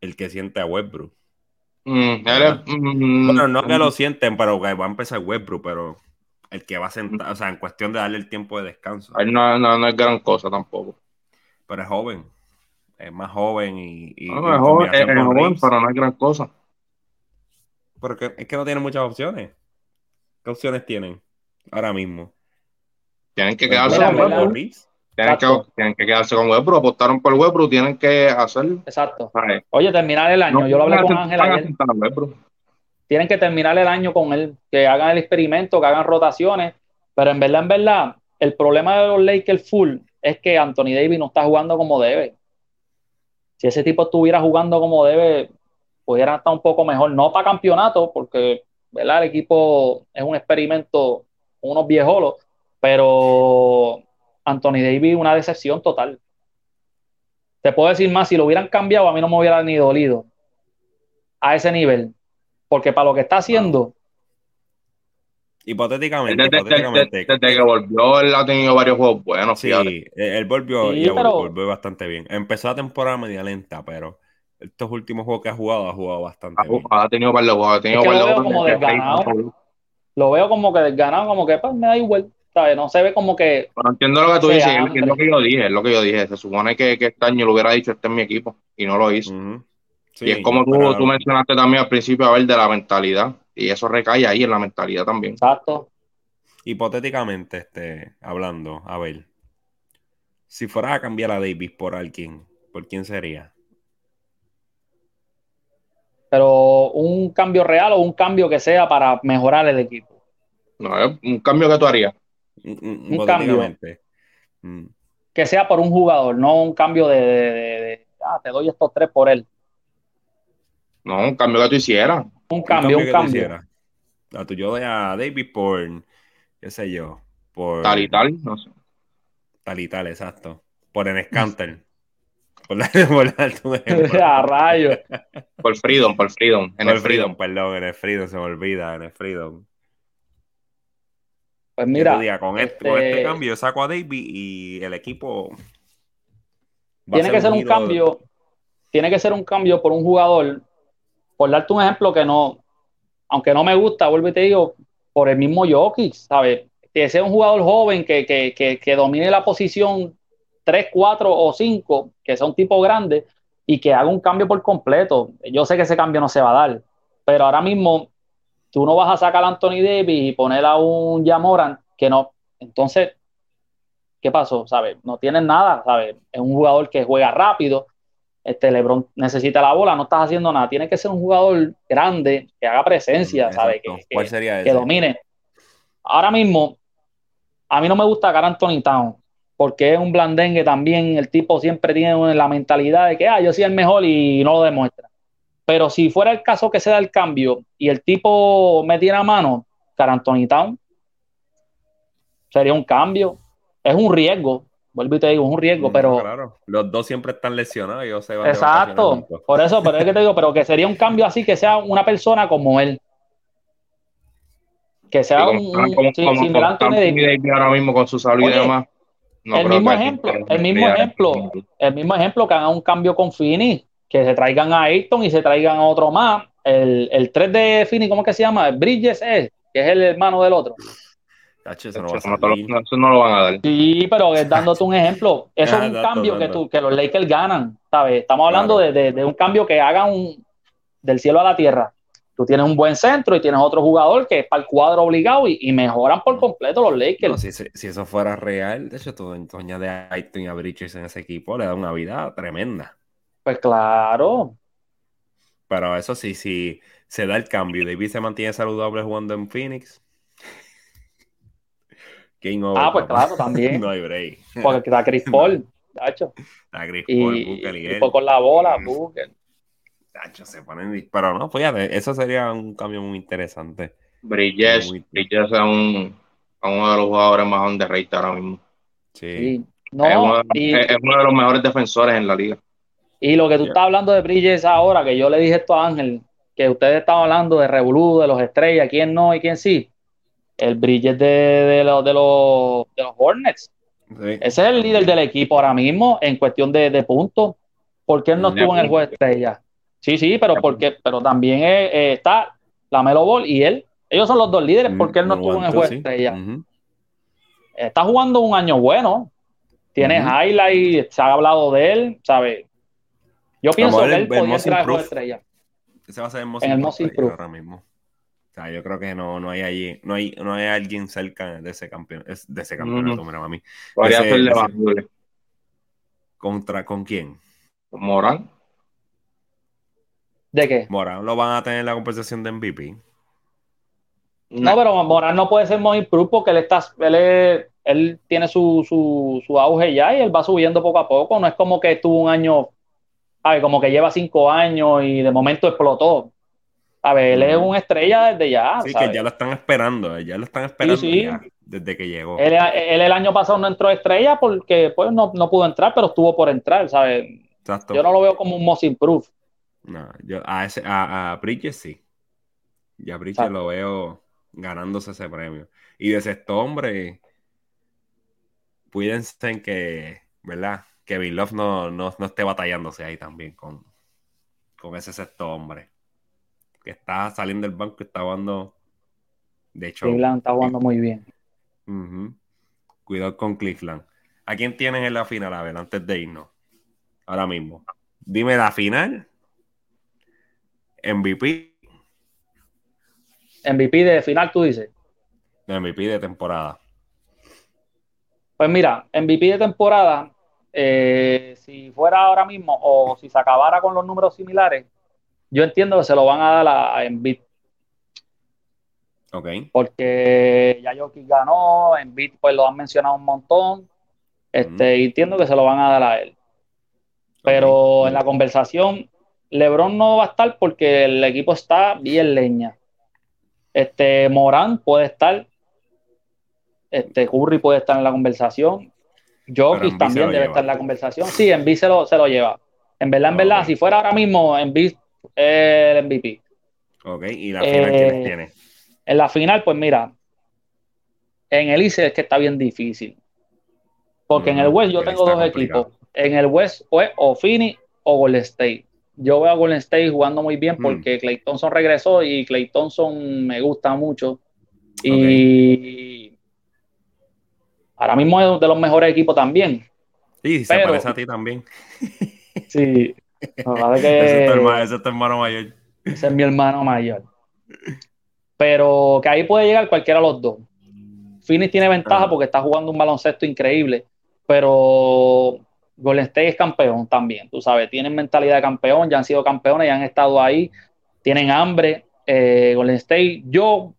S1: el que siente a Westbrook.
S2: Mm,
S1: mm, bueno, no que lo sienten, pero va a empezar Westbrook, pero el que va a sentar, o sea, en cuestión de darle el tiempo de descanso.
S2: No, no, no es gran cosa tampoco.
S1: Pero es joven. Es más joven y.
S2: no, es joven, es, joven pero no es gran cosa.
S1: Porque es que no tiene muchas opciones. ¿Qué opciones tienen ahora mismo?
S2: Tienen que quedarse con tienen que, quedarse con Westbrook, apostaron por Westbrook, tienen que hacer.
S3: Exacto. Oye, terminar el año. Yo lo hablé con Ángel ayer. Tienen que terminar el año con él, que hagan el experimento, que hagan rotaciones. Pero en verdad, en verdad, el problema de los Lakers full es que Anthony Davis no está jugando como debe. Si ese tipo estuviera jugando como debe, pudiera estar un poco mejor. No para campeonato, porque ¿verdad? El equipo es un experimento, unos viejolos, pero Anthony Davis una decepción total. Te puedo decir más, si lo hubieran cambiado, a mí no me hubiera ni dolido a ese nivel. Porque para lo que está haciendo.
S1: Hipotéticamente,
S2: desde, que volvió, él ha tenido varios juegos buenos.
S1: Sí, él volvió, y volvió bastante bien. Empezó la temporada media lenta, pero estos últimos juegos que ha jugado, ha jugado bastante
S2: bien. Ha tenido par de juegos, ha tenido
S3: lo veo como desganado. Lo veo como que desganado, como que pues, me da igual. No se ve como que.
S2: Bueno, entiendo lo que tú dices, es lo que yo dije, es lo que yo dije. Se supone que, que este año lo hubiera dicho, este es mi equipo, y no lo hizo. y es como tú, tú mencionaste también al principio, a ver, de la mentalidad. Y eso recae ahí en la mentalidad también.
S3: Exacto.
S1: Hipotéticamente, este, hablando, a ver, si fueras a cambiar a Davis por alguien, ¿por quién sería?
S3: Pero un cambio real o un cambio que sea para mejorar el equipo.
S2: No, un cambio que tú harías.
S3: Un, cambio. Mm. Que sea por un jugador, no un cambio de, ah, te doy estos tres por él.
S2: No, un cambio que tú hicieras.
S3: Un cambio, un cambio.
S1: A tu yo doy a David por, qué sé yo, por...
S2: Tal y tal, no sé.
S1: Tal y tal, exacto. Por el Scanter. (laughs) por, la, por (laughs)
S3: a rayo.
S2: Por Freedom, por Freedom.
S1: En el Freedom, perdón, en el Freedom se me olvida, en el Freedom.
S3: Pues mira.
S1: con, este, este, cambio saco a David y el equipo.
S3: Tiene que ser un cambio. Tiene que ser un cambio por un jugador. Por darte un ejemplo que no, aunque no me gusta, vuelvo y te digo, por el mismo Jokic, ¿sabes? Que sea un jugador joven que, que, que, domine la posición 3, 4 o 5, que sea un tipo grande y que haga un cambio por completo. Yo sé que ese cambio no se va a dar, pero ahora mismo tú no vas a sacar a Anthony Davis y poner a un Jamoran que no. Entonces, ¿qué pasó? ¿Sabes? No tienes nada, ¿sabes? Es un jugador que juega rápido, este LeBron necesita la bola, no estás haciendo nada. Tiene que ser un jugador grande, que haga presencia, ¿sabes? Que,
S1: ¿Cuál sería
S3: que domine. Ahora mismo, a mí no me gusta Gar Anthony Town, porque es un blandengue también. El tipo siempre tiene la mentalidad de que, ah, yo soy el mejor y no lo demuestra. Pero si fuera el caso que se da el cambio y el tipo me tiene a mano, Gar Anthony Town, sería un cambio. Es un riesgo, vuelvo y te digo, es un riesgo, mm, pero.
S1: Claro, los dos siempre están lesionados y se
S3: van Exacto, por eso, pero es que te digo, pero que sería un cambio así, que sea una persona como él. Que sea un.
S2: ahora mismo con su salud y demás.
S3: el mismo ejemplo, el mismo ejemplo, el mismo ejemplo que hagan un cambio con Fini, que se traigan a Ayton y se traigan a otro más. El, el 3 de Fini, ¿cómo es que se llama? Bridges es, que es el hermano del otro.
S2: Eso no, lo van a dar.
S3: Sí, pero dándote un ejemplo, eso es (laughs) un cambio que, tú, que los Lakers ganan, ¿sabes? Estamos hablando de, un cambio que haga un, del cielo a la tierra. Tú tienes un buen centro y tienes otro jugador que es para el cuadro obligado y, mejoran por completo los Lakers.
S1: si, eso fuera real, de hecho, tú de Aiton y a Bridges en ese equipo le da una vida tremenda.
S3: Pues claro.
S1: Pero eso sí, si se da el cambio y David se mantiene saludable jugando en Phoenix, (laughs)
S3: Ah, pues claro, también. (laughs)
S1: no hay break.
S3: Porque (laughs) está Chris Paul, tacho.
S1: Está Chris Paul, y,
S3: y, con la bola, Booker.
S1: Tacho, se ponen. Pero no, fíjate, eso sería un cambio muy interesante.
S2: Bridges, Bridges es, un, uno de los jugadores más underrated ahora mismo.
S1: Sí.
S3: No,
S2: es, uno, es, uno, de los mejores defensores en la liga.
S3: Y lo que tú estás hablando de Bridges ahora, que yo le dije esto a Ángel, que ustedes estaban hablando de Revolú, de los estrellas, quién no y quién sí el Bridges de, de, los, de, los, de los Hornets. Ese es el líder del equipo ahora mismo en cuestión de, de puntos. ¿Por qué él no estuvo en el juego de estrella? Sí, sí, pero porque, pero también eh, está la Melo Ball y él. Ellos son los dos líderes. ¿Por qué él no estuvo en el juego de estrella? Está jugando un año bueno. Tiene highlight, se ha hablado de él, ¿sabes? Yo pienso que él podría entrar al estrella.
S1: Ese va a ser el en el ahora mismo yo creo que no, no hay allí, no hay, no hay alguien cerca de ese campeón, de ese campeonato, mira, a mí. ¿Contra con quién?
S2: Morán.
S3: ¿De qué?
S1: Morán lo van a tener en la compensación de MVP.
S3: No, pero Morán no puede ser muy improved porque él está, él, él tiene su, su, su, auge ya y él va subiendo poco a poco. No es como que estuvo un año, ¿sabes? Como que lleva cinco años y de momento explotó. A ver, él es una estrella desde ya.
S1: Sí, que ya lo están esperando, ya lo están esperando desde que llegó.
S3: Él, el año pasado no entró estrella porque pues, no, pudo entrar, pero estuvo por entrar, ¿sabes? Exacto. Yo no lo veo como un most improve.
S1: No, yo a, ese, a, a Bridges sí. Y a Bridges lo veo ganándose ese premio. Y de sexto hombre, cuídense en que, ¿verdad? Que Bill Love no, no, esté batallándose ahí también con, con ese sexto hombre. Que está saliendo del banco y está jugando. De hecho.
S3: Cleveland está jugando muy bien.
S1: Cuidado con Cleveland. ¿A quién tienes en la final? A ver, antes de irnos. Ahora mismo. Dime la final. MVP.
S3: MVP de final, tú dices.
S1: MVP de temporada.
S3: Pues mira, MVP de temporada, eh, si fuera ahora mismo o si se acabara con los números similares, yo entiendo que se lo van a dar a, Embiid.
S1: Ok.
S3: Porque ya Jokic ganó, Embiid pues lo han mencionado un montón, este, y entiendo que se lo van a dar a él. Pero en la conversación, LeBron no va a estar porque el equipo está bien leña. Este, Morán puede estar, este, Curry puede estar en la conversación. Jokic también debe estar en la conversación. Sí, Envy se lo, se lo lleva. En verdad, en verdad, si fuera ahora mismo, Envy es el MVP.
S1: Ok, ¿y la final quiénes eh, tiene?
S3: En la final, pues mira, en el ICE es que está bien difícil. Porque en el West yo tengo dos equipos. En el West pues, o Phoenix o Golden State. Yo veo a Golden State jugando muy bien mm. porque Clay Thompson regresó y Clay Thompson me gusta mucho. Y Ahora mismo es de los mejores equipos también.
S1: Sí, se parece a ti también. (laughs)
S3: Sí.
S1: que... ese, es tu ese es tu hermano mayor.
S3: Ese es mi hermano mayor. Pero que ahí puede llegar cualquiera de los dos. Phoenix tiene ventaja porque está jugando un baloncesto increíble, pero Golden State es campeón también, tú sabes, tienen mentalidad de campeón, ya han sido campeones, ya han estado ahí, tienen hambre. Eh, Golden State, yo,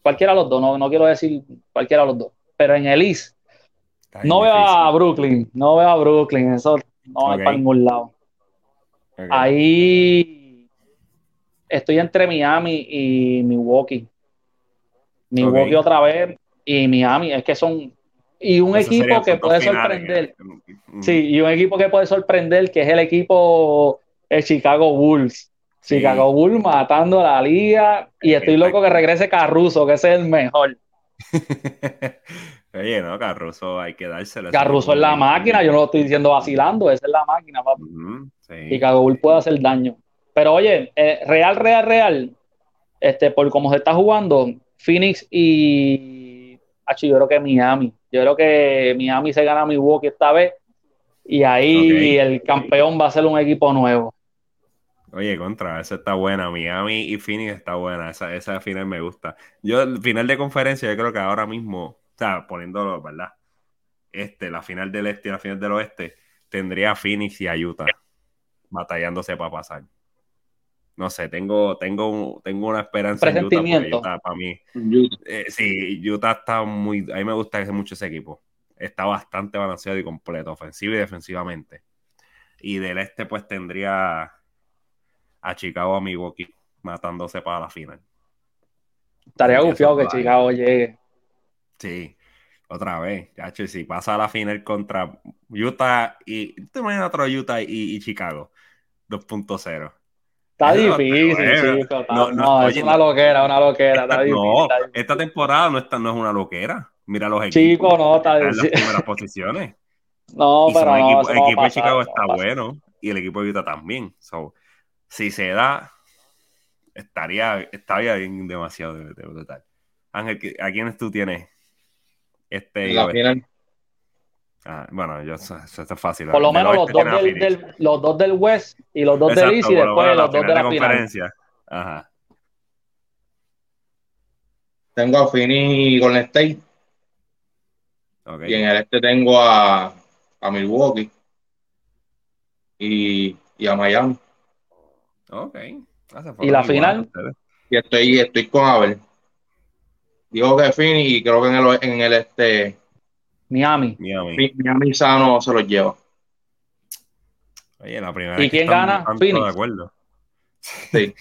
S3: cualquiera de los dos, no, no quiero decir cualquiera de los dos pero en el East no veo a Brooklyn, no veo a Brooklyn, eso no va para ningún lado. Ahí estoy entre Miami y Milwaukee. Milwaukee otra vez y Miami, es que son y un equipo que puede sorprender. Sí, y un equipo que puede sorprender, que es el equipo el Chicago Bulls. Chicago Bulls matando a la liga y estoy loco que regrese Caruso, que ese es el mejor. (laughs)
S1: Oye, no, Carruso hay que dárselo.
S3: Carruso es la máquina, yo no lo estoy diciendo vacilando, esa es la máquina, papi. Y Cagobul puede hacer daño. Pero oye, eh, real, real, real, este, por cómo se está jugando, Phoenix y. yo creo que Miami. Yo creo que Miami se gana Milwaukee esta vez. Y ahí el campeón va a ser un equipo nuevo.
S1: Oye, contra, esa está buena. Miami y Phoenix está buena. Esa, esa final me gusta. Yo, final de conferencia, yo creo que ahora mismo, o sea, poniéndolo, ¿verdad? Este, la final del este y la final del oeste, tendría a Phoenix y a Utah batallándose para pasar. No sé, tengo, tengo, tengo una esperanza
S3: en Utah,
S1: Utah para mí. Eh, sí, Utah está muy. A mí me gusta mucho ese equipo. Está bastante balanceado y completo, ofensivo y defensivamente. Y del este, pues tendría a Chicago a Milwaukee matándose para la final.
S3: Estaría gufiado que Chicago llegue.
S1: Sí, otra vez. si pasa a la final contra Utah y. ¿Te imaginas otro Utah y, Chicago? 2.0.
S3: Está difícil, chico. No, no, es una loquera, una loquera. Está (laughs) difícil, no,
S1: esta temporada no, está, no es una loquera. Mira los equipos.
S3: Chico, no, está
S1: en las primeras (laughs) posiciones.
S3: No, pero no,
S1: el equipo de Chicago está bueno y el equipo de Utah también. So, si se da, estaría, estaría bien demasiado de, de, Ángel, ¿a quiénes tú tienes? Este,
S2: la final.
S1: Ah, bueno, yo, eso, es fácil.
S3: Por lo menos los dos del, los dos del West y los dos del East y después los dos de la conferencia. Ajá.
S2: Tengo a Fini y Golden State. Okay. Y en el este tengo a, a Milwaukee y, y a Miami.
S1: Ok.
S3: ¿Y la final?
S2: Y estoy, estoy con Abel. Digo que Fini y creo que en el, en el este.
S3: Miami.
S1: Miami.
S2: Miami sano se los lleva.
S1: Oye, la primera
S3: ¿Y quién gana?
S1: Phoenix. De acuerdo.
S2: Sí.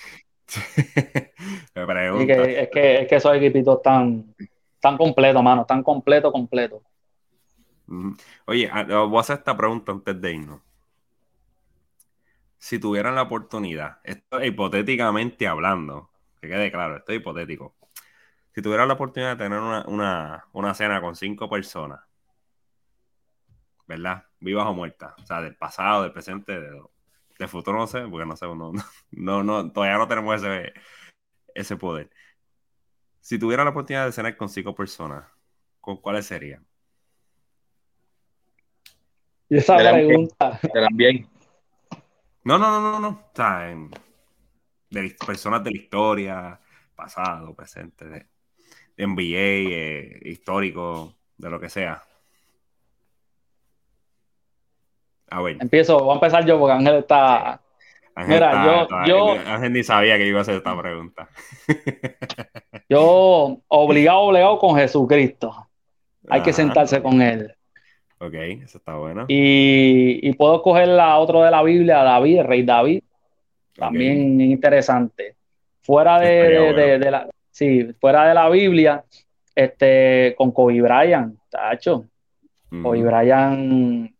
S2: (laughs)
S3: Me pregunta. es, que, es que esos equipitos están tan completos, mano, tan completo, completo.
S1: Oye, ah, voy a hacer esta pregunta antes de irnos. Si tuvieran la oportunidad, esto hipotéticamente hablando, que quede claro, esto es hipotético. Si tuvieran la oportunidad de tener una, cena con cinco personas, ¿verdad? Vivas o muertas, o sea, del pasado, del presente, del, futuro, no sé, porque no sé, no, no, todavía no tenemos ese, ese poder. Si tuviera la oportunidad de cenar con cinco personas, ¿con cuáles serían?
S3: Y esa pregunta.
S2: Bien.
S1: No, no, no, no, no. O sea, de personas de la historia, pasado, presente, de, NBA, eh, histórico, de lo que sea.
S3: A ver. Empiezo, voy a empezar yo porque Ángel está. Mira, yo, yo.
S1: Ángel ni sabía que iba a hacer esta pregunta. (laughs)
S3: yo, obligado, obligado con Jesucristo. Hay que sentarse con él.
S1: Ok, eso está bueno.
S3: Y, puedo coger la otro de la Biblia, David, el rey David. También interesante. Fuera de, la, sí, fuera de la Biblia, este, con Kobe Bryant, tacho. Kobe Bryant,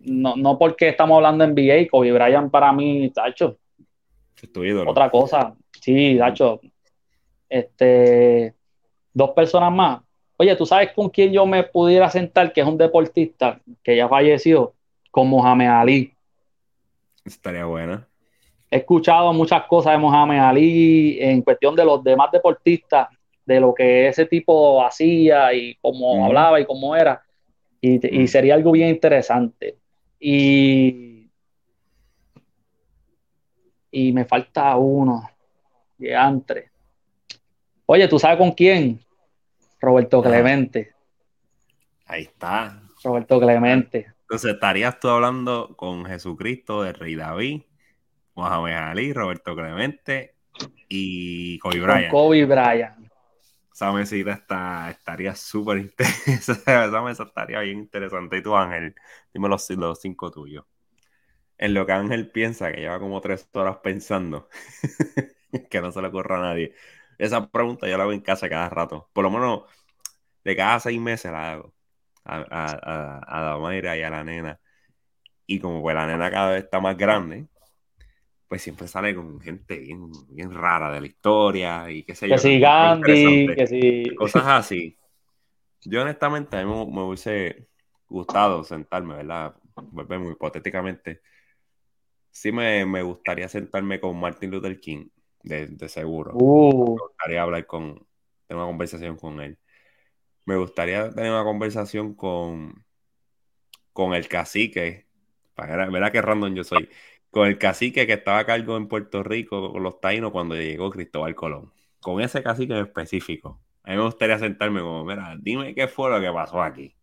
S3: no, no porque estamos hablando en NBA, Kobe Bryant para mí, tacho. Otra cosa, sí, tacho. Este, dos personas más. Oye, ¿tú sabes con quién yo me pudiera sentar, que es un deportista que ya falleció? Con Mohamed Ali.
S1: Estaría buena.
S3: He escuchado muchas cosas de Mohamed Ali en cuestión de los demás deportistas, de lo que ese tipo hacía y cómo hablaba y cómo era. Y, sería algo bien interesante. Y, y me falta uno, de antes. Oye, ¿tú sabes con quién? Roberto Clemente.
S1: Ahí está.
S3: Roberto Clemente.
S1: Entonces, estarías tú hablando con Jesucristo, de Rey David, Mohamed Ali, Roberto Clemente y Kobe Bryant.
S3: Kobe Bryant.
S1: Esa mesita está, estaría súper (laughs) interesante. Esa mesa estaría bien interesante. Y tú, Ángel, dime los, los cinco tuyos. En lo que Ángel piensa, que lleva como tres horas pensando, (laughs) que no se le ocurra a nadie. Esa pregunta yo la hago en casa cada rato. Por lo menos de cada seis meses la hago a, a, a, Mayra y a la nena. Y como pues la nena cada vez está más grande, pues siempre sale con gente bien, bien rara de la historia y qué sé yo.
S3: Que si Gandhi, que si...
S1: Cosas así. Yo honestamente a mí me, hubiese gustado sentarme, ¿verdad? Volvemos hipotéticamente. Sí me, me gustaría sentarme con Martin Luther King de, seguro.
S3: Uh.
S1: Me gustaría hablar con, tener una conversación con él. Me gustaría tener una conversación con, con el cacique. Verá qué random yo soy. Con el cacique que estaba a cargo en Puerto Rico con los taínos cuando llegó Cristóbal Colón. Con ese cacique en específico. A mí me gustaría sentarme como, mira, dime qué fue lo que pasó aquí.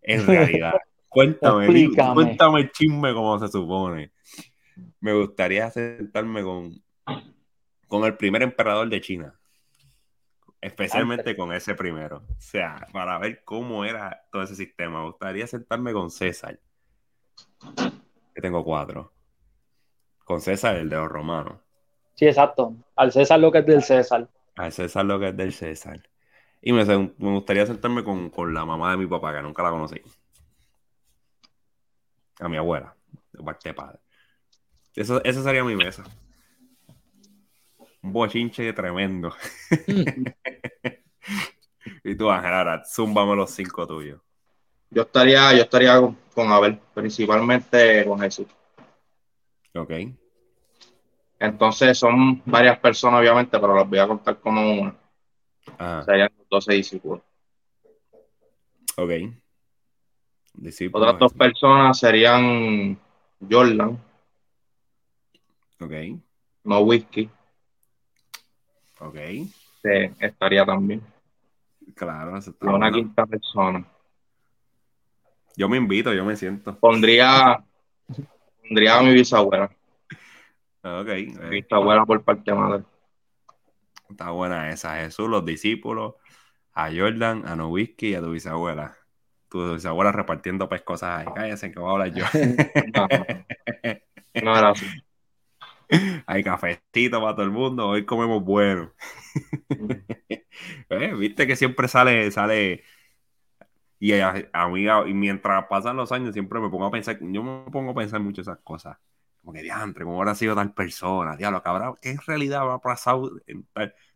S1: En (laughs) realidad. cuéntame, cuéntame chisme como se supone. Me gustaría sentarme con, con el primer emperador de China. Especialmente con ese primero. O sea, para ver cómo era todo ese sistema. Me gustaría sentarme con César. Que tengo cuatro. Con César, el de los romanos.
S3: Sí, exacto. Al César lo que es del César.
S1: Al César lo que es del César. Y me, gustaría sentarme con, la mamá de mi papá, que nunca la conocí. A mi abuela, de parte de padre. Eso, esa sería mi mesa un bochinche tremendo. (laughs) y tú, Ángel, ahora, zúmbame los cinco tuyos.
S2: Yo estaría, yo estaría con, Abel, principalmente con Jesús.
S1: Ok.
S2: Entonces son varias personas, obviamente, pero las voy a contar como una. Ah. Serían 12 discípulos.
S1: Ok.
S2: Otras dos personas serían Jordan.
S1: Ok.
S2: No Whisky.
S1: Ok.
S2: Sí, estaría también.
S1: Claro,
S2: eso está Una quinta persona.
S1: Yo me invito, yo me siento.
S2: Pondría, pondría a mi bisabuela.
S1: Ok.
S2: Mi bisabuela por parte de madre.
S1: Está buena esa. Jesús, los discípulos, a Jordan, a Nowitzki y a tu bisabuela. Tu bisabuela repartiendo pues cosas ahí. Cállense que voy a hablar yo.
S2: no, no, así. (laughs)
S1: Hay cafecito para todo el mundo, hoy comemos bueno. (laughs) Eh, viste que siempre sale, sale. Y, amiga, y mientras pasan los años, siempre me pongo a pensar, yo me pongo a pensar mucho esas cosas. Como que diantre, como habrá sido tal persona, diablo, que habrá, ¿qué en realidad habrá pasado?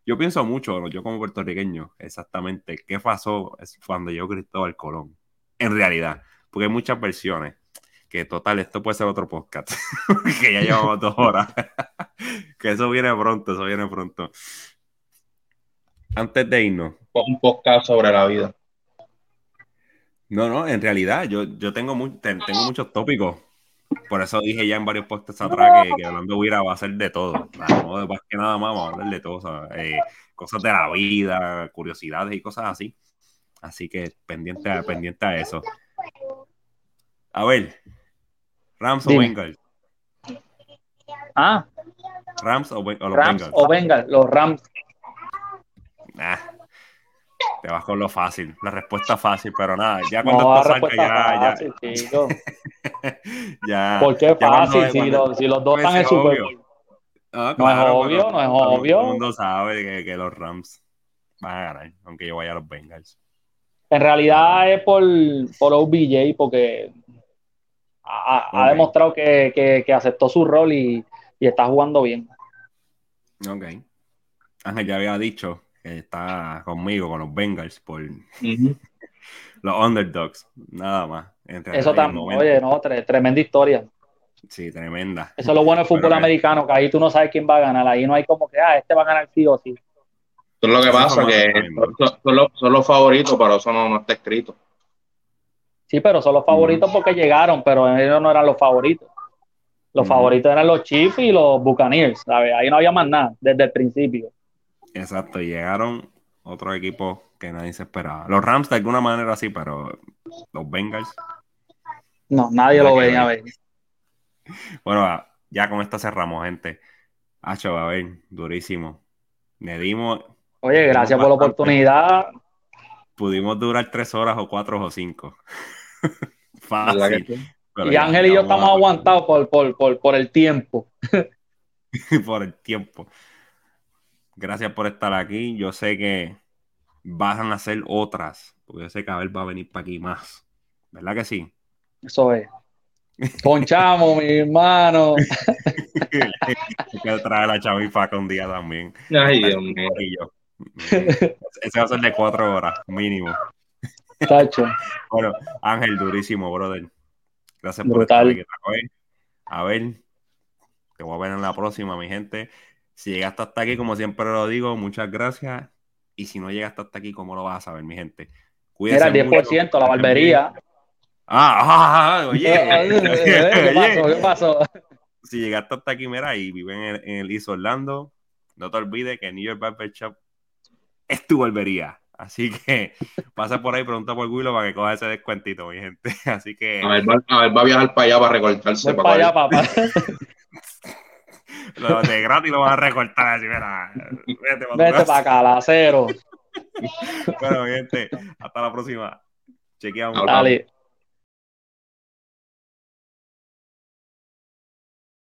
S1: Yo pienso mucho, yo como puertorriqueño, exactamente, ¿qué pasó cuando yo Cristóbal Colón? En realidad, porque hay muchas versiones que total, esto puede ser otro podcast, (laughs) que ya llevamos dos horas, (laughs) que eso viene pronto, eso viene pronto. Antes de irnos.
S2: Un podcast sobre la vida.
S1: No, no, en realidad yo, yo tengo, tengo muchos tópicos. Por eso dije ya en varios podcasts atrás que, que hablando Huira va a ser de todo. No, más que nada más vamos a hablar de todo. Eh, cosas de la vida, curiosidades y cosas así. Así que pendiente, pendiente a eso. A ver, Rams o Bengals.
S3: Ah.
S1: Rams o, los
S3: Rams Bengals. o Bengals, los Rams.
S1: Te vas con lo fácil, la respuesta fácil, pero nada, ya cuando esto salga, ya,
S3: fácil, ya, (laughs) ya. ¿Por qué fácil? si, los, si, los, dos pues están en Super Bowl. No, no es obvio, no es obvio.
S1: Todo el mundo sabe que, que, los Rams van a ganar, aunque yo vaya a los Bengals.
S3: En realidad es por, por OBJ, porque ha, demostrado que, aceptó su rol y, está jugando bien.
S1: Ok. Ángel ya había dicho que está conmigo, con los Bengals, por (laughs) los underdogs, nada más.
S3: Eso también, oye, no, tremenda historia.
S1: Sí, tremenda.
S3: Eso es lo bueno del (laughs) fútbol americano, que ahí tú no sabes quién va a ganar, ahí no hay como que, ah, este va a ganar sí o sí.
S2: Eso es lo que pasa, que son, los, favoritos, pero eso no está escrito.
S3: Sí, pero son los favoritos porque llegaron, pero ellos no eran los favoritos. Los favoritos eran los Chiefs y los Buccaneers, ¿sabes? Ahí no había más nada desde el principio.
S1: Exacto, llegaron otros equipos que nadie se esperaba. Los Rams de alguna manera sí, pero los Bengals.
S3: No, nadie lo veía a ver. (laughs)
S1: Bueno, ya con esto cerramos, gente. Hacho, a ver, durísimo. Le dimos.
S3: Oye, gracias por la oportunidad.
S1: Pudimos durar tres horas o cuatro o cinco. (laughs) Fácil.
S3: y Ángel y yo estamos aguantados por, el tiempo. (laughs)
S1: por el tiempo. Gracias por estar aquí. Yo sé que van a hacer otras, porque yo sé que Abel va a venir para aquí más. ¿Verdad que sí?
S3: Eso es. Ponchamos, mi hermano. (laughs)
S1: que traer la chavifaca un día también.
S2: Ay, Dios mío.
S1: Ese va a ser de cuatro horas, mínimo.
S3: Tacho.
S1: Bueno, Ángel, durísimo, brother. Gracias por estar aquí. A ver, te voy a ver en la próxima, mi gente. Si llegaste hasta aquí, como siempre lo digo, muchas gracias. Y si no llegaste hasta aquí, ¿cómo lo vas a saber, mi gente?
S3: Cuídense Era el 10%, la barbería.
S1: Ah, (laughs) ah, ah, (laughs) oye.
S3: ¿Qué (laughs) pasó? ¿Qué pasó?
S1: Si llegaste hasta aquí, mira, y viven en, en el East Orlando, no te olvides que New York Barber Shop es tu barbería. Así que pasa por ahí, pregunta por Willow para que coja ese descuentito, mi gente. Así que.
S2: A ver, va, a, viajar para allá para recortarse.
S3: para, allá, papá.
S1: Lo de gratis lo van a recortar así, mira.
S3: Vete, para, para acá, la cero.
S1: bueno, gente, hasta la próxima. Chequeamos.
S3: Dale.